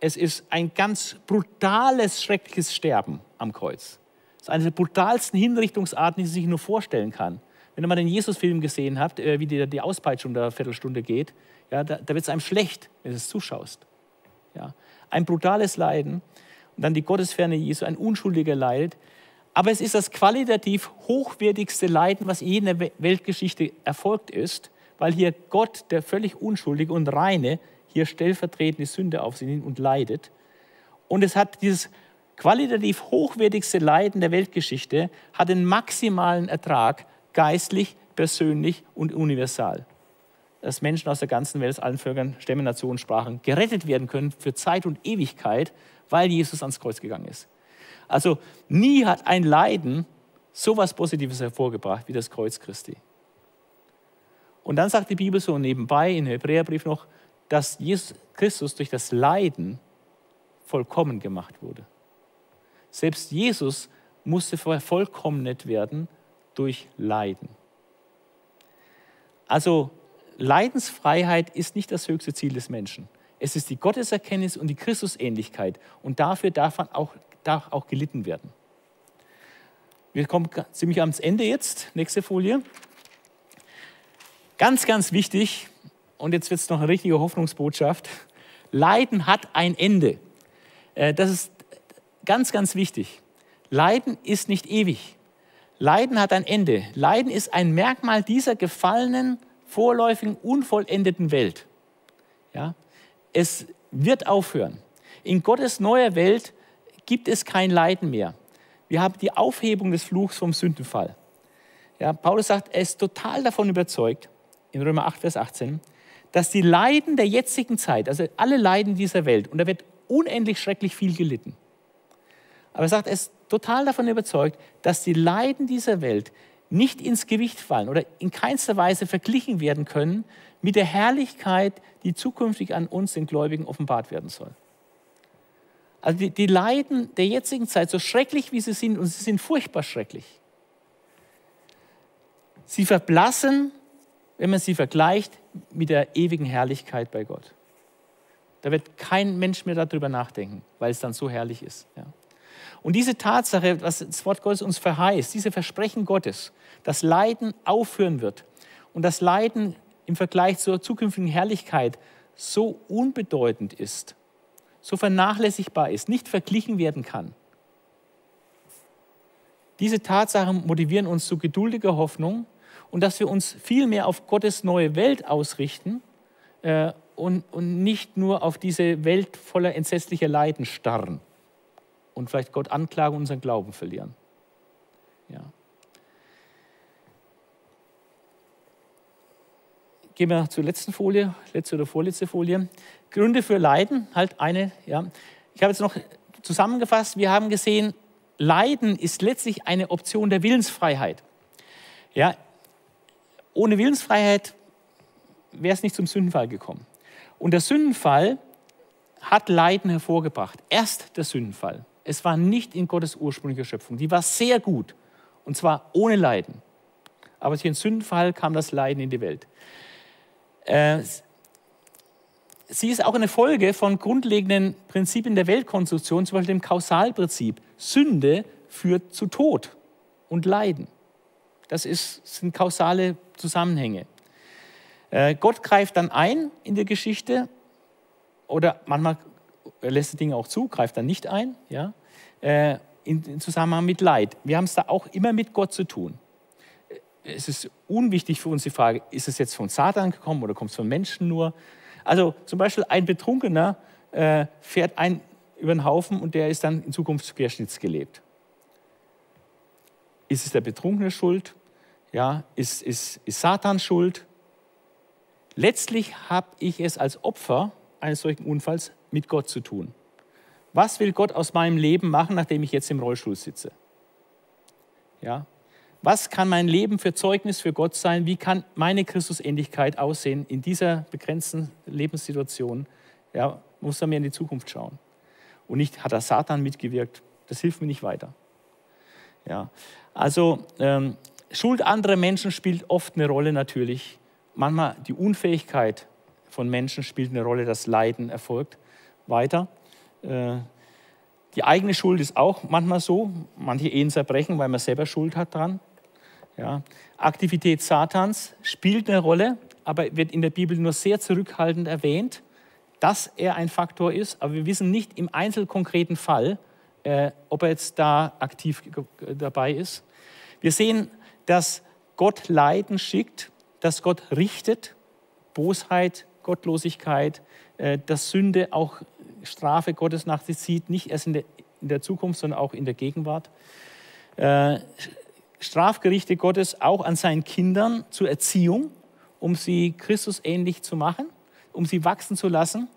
Es ist ein ganz brutales, schreckliches Sterben am Kreuz. Es ist eine der brutalsten Hinrichtungsarten, die man sich nur vorstellen kann. Wenn mal den Jesus-Film gesehen habt, äh, wie die, die Auspeitschung der Viertelstunde geht, ja, da, da wird es einem schlecht, wenn du es zuschaust. Ja ein brutales Leiden und dann die Gottesferne Jesu, ein unschuldiger Leid. Aber es ist das qualitativ hochwertigste Leiden, was je in der Weltgeschichte erfolgt ist, weil hier Gott, der völlig unschuldige und reine, hier stellvertretende Sünde auf sich nimmt und leidet. Und es hat dieses qualitativ hochwertigste Leiden der Weltgeschichte, hat den maximalen Ertrag, geistlich, persönlich und universal dass Menschen aus der ganzen Welt, aus allen Völkern, Stämmen, Nationen, Sprachen gerettet werden können für Zeit und Ewigkeit, weil Jesus ans Kreuz gegangen ist. Also nie hat ein Leiden so etwas Positives hervorgebracht wie das Kreuz Christi. Und dann sagt die Bibel so nebenbei in Hebräerbrief noch, dass Jesus Christus durch das Leiden vollkommen gemacht wurde. Selbst Jesus musste vervollkommnet werden durch Leiden. Also Leidensfreiheit ist nicht das höchste Ziel des Menschen. Es ist die Gotteserkenntnis und die Christusähnlichkeit. Und dafür darf, auch, darf auch gelitten werden. Wir kommen ziemlich ans Ende jetzt. Nächste Folie. Ganz, ganz wichtig, und jetzt wird es noch eine richtige Hoffnungsbotschaft. Leiden hat ein Ende. Äh, das ist ganz, ganz wichtig. Leiden ist nicht ewig. Leiden hat ein Ende. Leiden ist ein Merkmal dieser gefallenen, vorläufigen, unvollendeten Welt. Ja? Es wird aufhören. In Gottes neuer Welt gibt es kein Leiden mehr. Wir haben die Aufhebung des Fluchs vom Sündenfall. Ja, Paulus sagt, er ist total davon überzeugt, in Römer 8, Vers 18, dass die Leiden der jetzigen Zeit, also alle Leiden dieser Welt, und da wird unendlich schrecklich viel gelitten, aber er sagt, er ist total davon überzeugt, dass die Leiden dieser Welt nicht ins Gewicht fallen oder in keinster Weise verglichen werden können mit der Herrlichkeit, die zukünftig an uns, den Gläubigen, offenbart werden soll. Also die, die Leiden der jetzigen Zeit, so schrecklich wie sie sind, und sie sind furchtbar schrecklich, sie verblassen, wenn man sie vergleicht mit der ewigen Herrlichkeit bei Gott. Da wird kein Mensch mehr darüber nachdenken, weil es dann so herrlich ist. Ja. Und diese Tatsache, was das Wort Gottes uns verheißt, diese Versprechen Gottes, dass Leiden aufhören wird und das Leiden im Vergleich zur zukünftigen Herrlichkeit so unbedeutend ist, so vernachlässigbar ist, nicht verglichen werden kann. Diese Tatsachen motivieren uns zu geduldiger Hoffnung und dass wir uns viel mehr auf Gottes neue Welt ausrichten äh, und, und nicht nur auf diese Welt voller entsetzlicher Leiden starren und vielleicht Gott anklagen und unseren Glauben verlieren. Ja. Gehen wir zur letzten Folie, letzte oder vorletzte Folie. Gründe für Leiden, halt eine. Ja. Ich habe jetzt noch zusammengefasst, wir haben gesehen, Leiden ist letztlich eine Option der Willensfreiheit. Ja, ohne Willensfreiheit wäre es nicht zum Sündenfall gekommen. Und der Sündenfall hat Leiden hervorgebracht. Erst der Sündenfall. Es war nicht in Gottes ursprünglicher Schöpfung. Die war sehr gut und zwar ohne Leiden. Aber durch den Sündenfall kam das Leiden in die Welt. Äh, sie ist auch eine Folge von grundlegenden Prinzipien der Weltkonstruktion, zum Beispiel dem Kausalprinzip. Sünde führt zu Tod und Leiden. Das ist, sind kausale Zusammenhänge. Äh, Gott greift dann ein in der Geschichte oder manchmal er lässt die Dinge auch zu, greift dann nicht ein, ja, äh, in, Zusammenhang mit Leid. Wir haben es da auch immer mit Gott zu tun. Es ist unwichtig für uns die Frage, ist es jetzt von Satan gekommen oder kommt es von Menschen nur? Also zum Beispiel ein Betrunkener äh, fährt ein über den Haufen und der ist dann in Zukunft querschnittsgelebt. Ist es der Betrunkene schuld? Ja, ist, ist, ist Satan schuld? Letztlich habe ich es als Opfer eines solchen Unfalls mit Gott zu tun. Was will Gott aus meinem Leben machen, nachdem ich jetzt im Rollstuhl sitze? Ja? Was kann mein Leben für Zeugnis für Gott sein? Wie kann meine Christusähnlichkeit aussehen in dieser begrenzten Lebenssituation? Ja, muss er mir in die Zukunft schauen. Und nicht hat da Satan mitgewirkt. Das hilft mir nicht weiter. Ja, also ähm, Schuld anderer Menschen spielt oft eine Rolle natürlich. Manchmal die Unfähigkeit von Menschen spielt eine Rolle, dass Leiden erfolgt weiter. Äh, die eigene Schuld ist auch manchmal so. Manche Ehen zerbrechen, weil man selber Schuld hat dran. Ja. Aktivität Satans spielt eine Rolle, aber wird in der Bibel nur sehr zurückhaltend erwähnt, dass er ein Faktor ist. Aber wir wissen nicht im einzelkonkreten Fall, äh, ob er jetzt da aktiv dabei ist. Wir sehen, dass Gott Leiden schickt, dass Gott richtet, Bosheit, Gottlosigkeit, äh, dass Sünde auch Strafe Gottes nach sich zieht, nicht erst in der, Zukunft, sondern auch in der Gegenwart. Äh, Strafgerichte Gottes auch an seinen Kindern zur Erziehung, um sie Christus ähnlich zu machen, um sie wachsen zu lassen.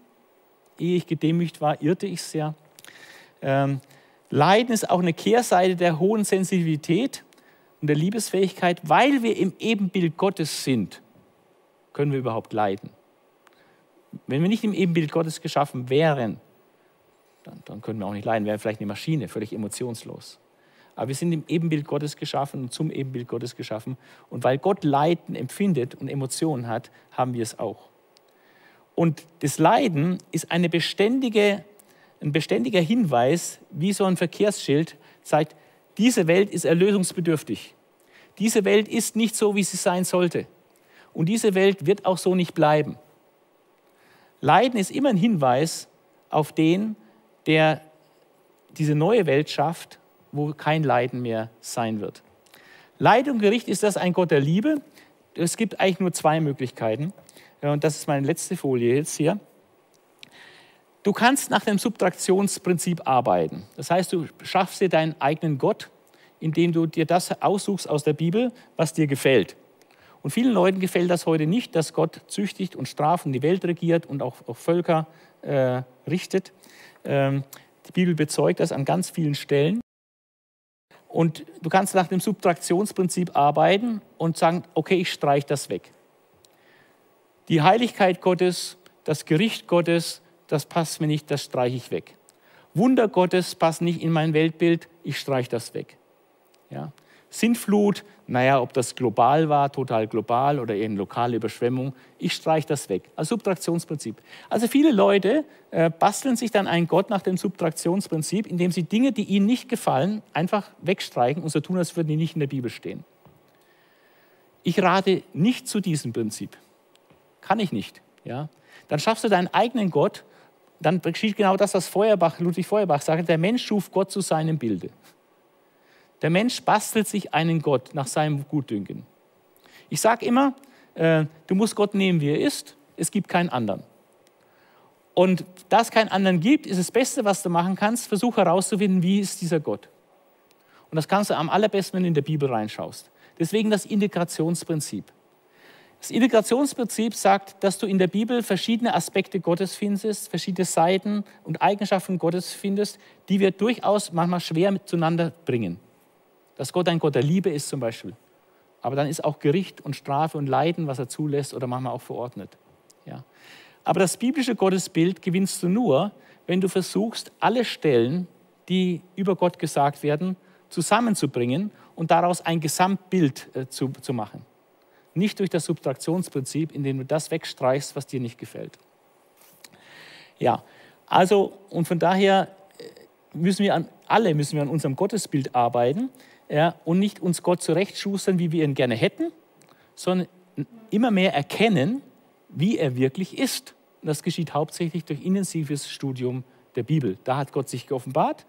Ehe ich gedemütigt war, irrte ich sehr. Ähm, Leiden ist auch eine Kehrseite der hohen Sensibilität und der Liebesfähigkeit. Weil wir im Ebenbild Gottes sind, können wir überhaupt leiden. Wenn wir nicht im Ebenbild Gottes geschaffen wären, dann, dann können wir auch nicht leiden. Wären vielleicht eine Maschine, völlig emotionslos. Aber wir sind im Ebenbild Gottes geschaffen und zum Ebenbild Gottes geschaffen. Und weil Gott Leiden empfindet und Emotionen hat, haben wir es auch. Und das Leiden ist beständige, ein beständiger Hinweis, wie so ein Verkehrsschild zeigt, diese Welt ist erlösungsbedürftig. Diese Welt ist nicht so, wie sie sein sollte. Und diese Welt wird auch so nicht bleiben. Leiden ist immer ein Hinweis auf den, der diese neue Welt schafft, wo kein Leiden mehr sein wird. Leid und Gericht, ist das ein Gott der Liebe? Es gibt eigentlich nur zwei Möglichkeiten. Und das ist meine letzte Folie jetzt hier. Du kannst nach dem Subtraktionsprinzip arbeiten. Das heißt, du schaffst dir deinen eigenen Gott, indem du dir das aussuchst aus der Bibel, was dir gefällt. Und vielen Leuten gefällt das heute nicht, dass Gott züchtigt und straft und die Welt regiert und auch, auch Völker äh, richtet. Ähm, die Bibel bezeugt das an ganz vielen Stellen. Und du kannst nach dem Subtraktionsprinzip arbeiten und sagen, okay, ich streiche das weg. Die Heiligkeit Gottes, das Gericht Gottes, das passt mir nicht, das streiche ich weg. Wunder Gottes passt nicht in mein Weltbild, ich streiche das weg. Ja? Sintflut, naja, ob das global war, total global oder eben lokale Überschwemmung, ich streiche das weg. Also Subtraktionsprinzip. Also viele Leute äh, basteln sich dann einen Gott nach dem Subtraktionsprinzip, indem sie Dinge, die ihnen nicht gefallen, einfach wegstreichen und so tun, als würden die nicht in der Bibel stehen. Ich rate nicht zu diesem Prinzip. Kann ich nicht. Ja? Dann schaffst du deinen eigenen Gott, dann geschieht genau das, was Feuerbach, Ludwig Feuerbach sagte, der Mensch schuf Gott zu seinem Bilde. Der Mensch bastelt sich einen Gott nach seinem Gutdünken. Ich sage immer, äh, du musst Gott nehmen, wie er ist. Es gibt keinen anderen. Und da es keinen anderen gibt, ist das Beste, was du machen kannst, versuch herauszufinden, wie ist dieser Gott. Und das kannst du am allerbesten, wenn du in der Bibel reinschaust. Deswegen das Integrationsprinzip. Das Integrationsprinzip sagt, dass du in der Bibel verschiedene Aspekte Gottes findest, verschiedene Seiten und Eigenschaften Gottes findest, die wir durchaus manchmal schwer miteinander bringen. Dass Gott ein Gott der Liebe ist zum Beispiel. Aber dann ist auch Gericht und Strafe und Leiden, was er zulässt oder manchmal auch verordnet. Ja. Aber das biblische Gottesbild gewinnst du nur, wenn du versuchst, alle Stellen, die über Gott gesagt werden, zusammenzubringen und daraus ein Gesamtbild äh, zu, zu machen. Nicht durch das Subtraktionsprinzip, indem du das wegstreichst, was dir nicht gefällt. Ja, also und von daher äh, müssen wir an, alle müssen wir an unserem Gottesbild arbeiten ja, und nicht uns Gott zurechtschustern, wie wir ihn gerne hätten, sondern immer mehr erkennen, wie er wirklich ist. Und das geschieht hauptsächlich durch intensives Studium der Bibel. Da hat Gott sich geoffenbart,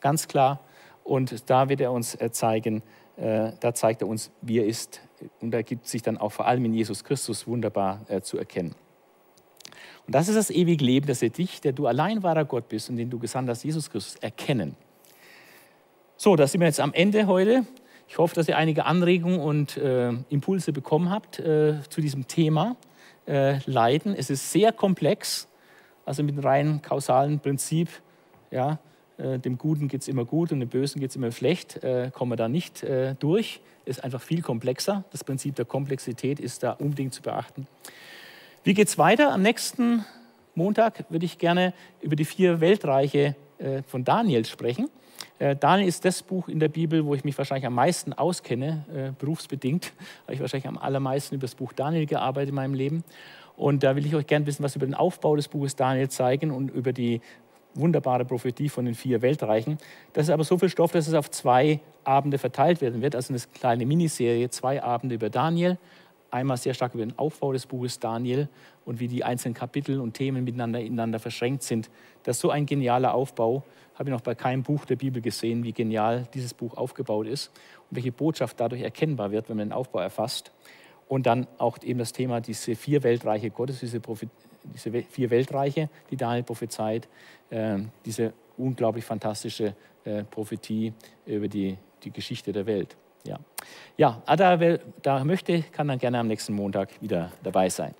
ganz klar, und da wird er uns äh, zeigen, äh, da zeigt er uns, wie er ist. Und da gibt sich dann auch vor allem in Jesus Christus wunderbar äh, zu erkennen. Und das ist das ewige Leben, dass er dich, der du allein wahrer Gott bist und den du gesandt hast, Jesus Christus, erkennen. So, da sind wir jetzt am Ende heute. Ich hoffe, dass ihr einige Anregungen und äh, Impulse bekommen habt äh, zu diesem Thema äh, Leiden. Es ist sehr komplex, also mit dem rein kausalen Prinzip, ja, äh, dem Guten geht es immer gut und dem Bösen geht es immer schlecht, äh, kommen wir da nicht äh, durch. Ist einfach viel komplexer. Das Prinzip der Komplexität ist da unbedingt zu beachten. Wie geht es weiter? Am nächsten Montag würde ich gerne über die vier Weltreiche von Daniel sprechen. Äh, Daniel ist das Buch in der Bibel, wo ich mich wahrscheinlich am meisten auskenne, äh, berufsbedingt. Habe ich wahrscheinlich am allermeisten über das Buch Daniel gearbeitet in meinem Leben. Und da will ich euch gerne bisschen was über den Aufbau des Buches Daniel zeigen und über die wunderbare Prophetie von den vier Weltreichen. Das ist aber so viel Stoff, dass es auf zwei Abende verteilt werden wird. Also eine kleine Miniserie, zwei Abende über Daniel. Einmal sehr stark über den Aufbau des Buches Daniel und wie die einzelnen Kapitel und Themen miteinander ineinander verschränkt sind. Das ist so ein genialer Aufbau habe ich noch bei keinem Buch der Bibel gesehen, wie genial dieses Buch aufgebaut ist und welche Botschaft dadurch erkennbar wird, wenn man den Aufbau erfasst. Und dann auch eben das Thema, diese vier Weltreiche Gottes, diese, Prophet diese vier Weltreiche, die Daniel prophezeit, äh, diese unglaublich fantastische äh, Prophetie über die, die Geschichte der Welt. Ja, ja da, wer da möchte, kann dann gerne am nächsten Montag wieder dabei sein.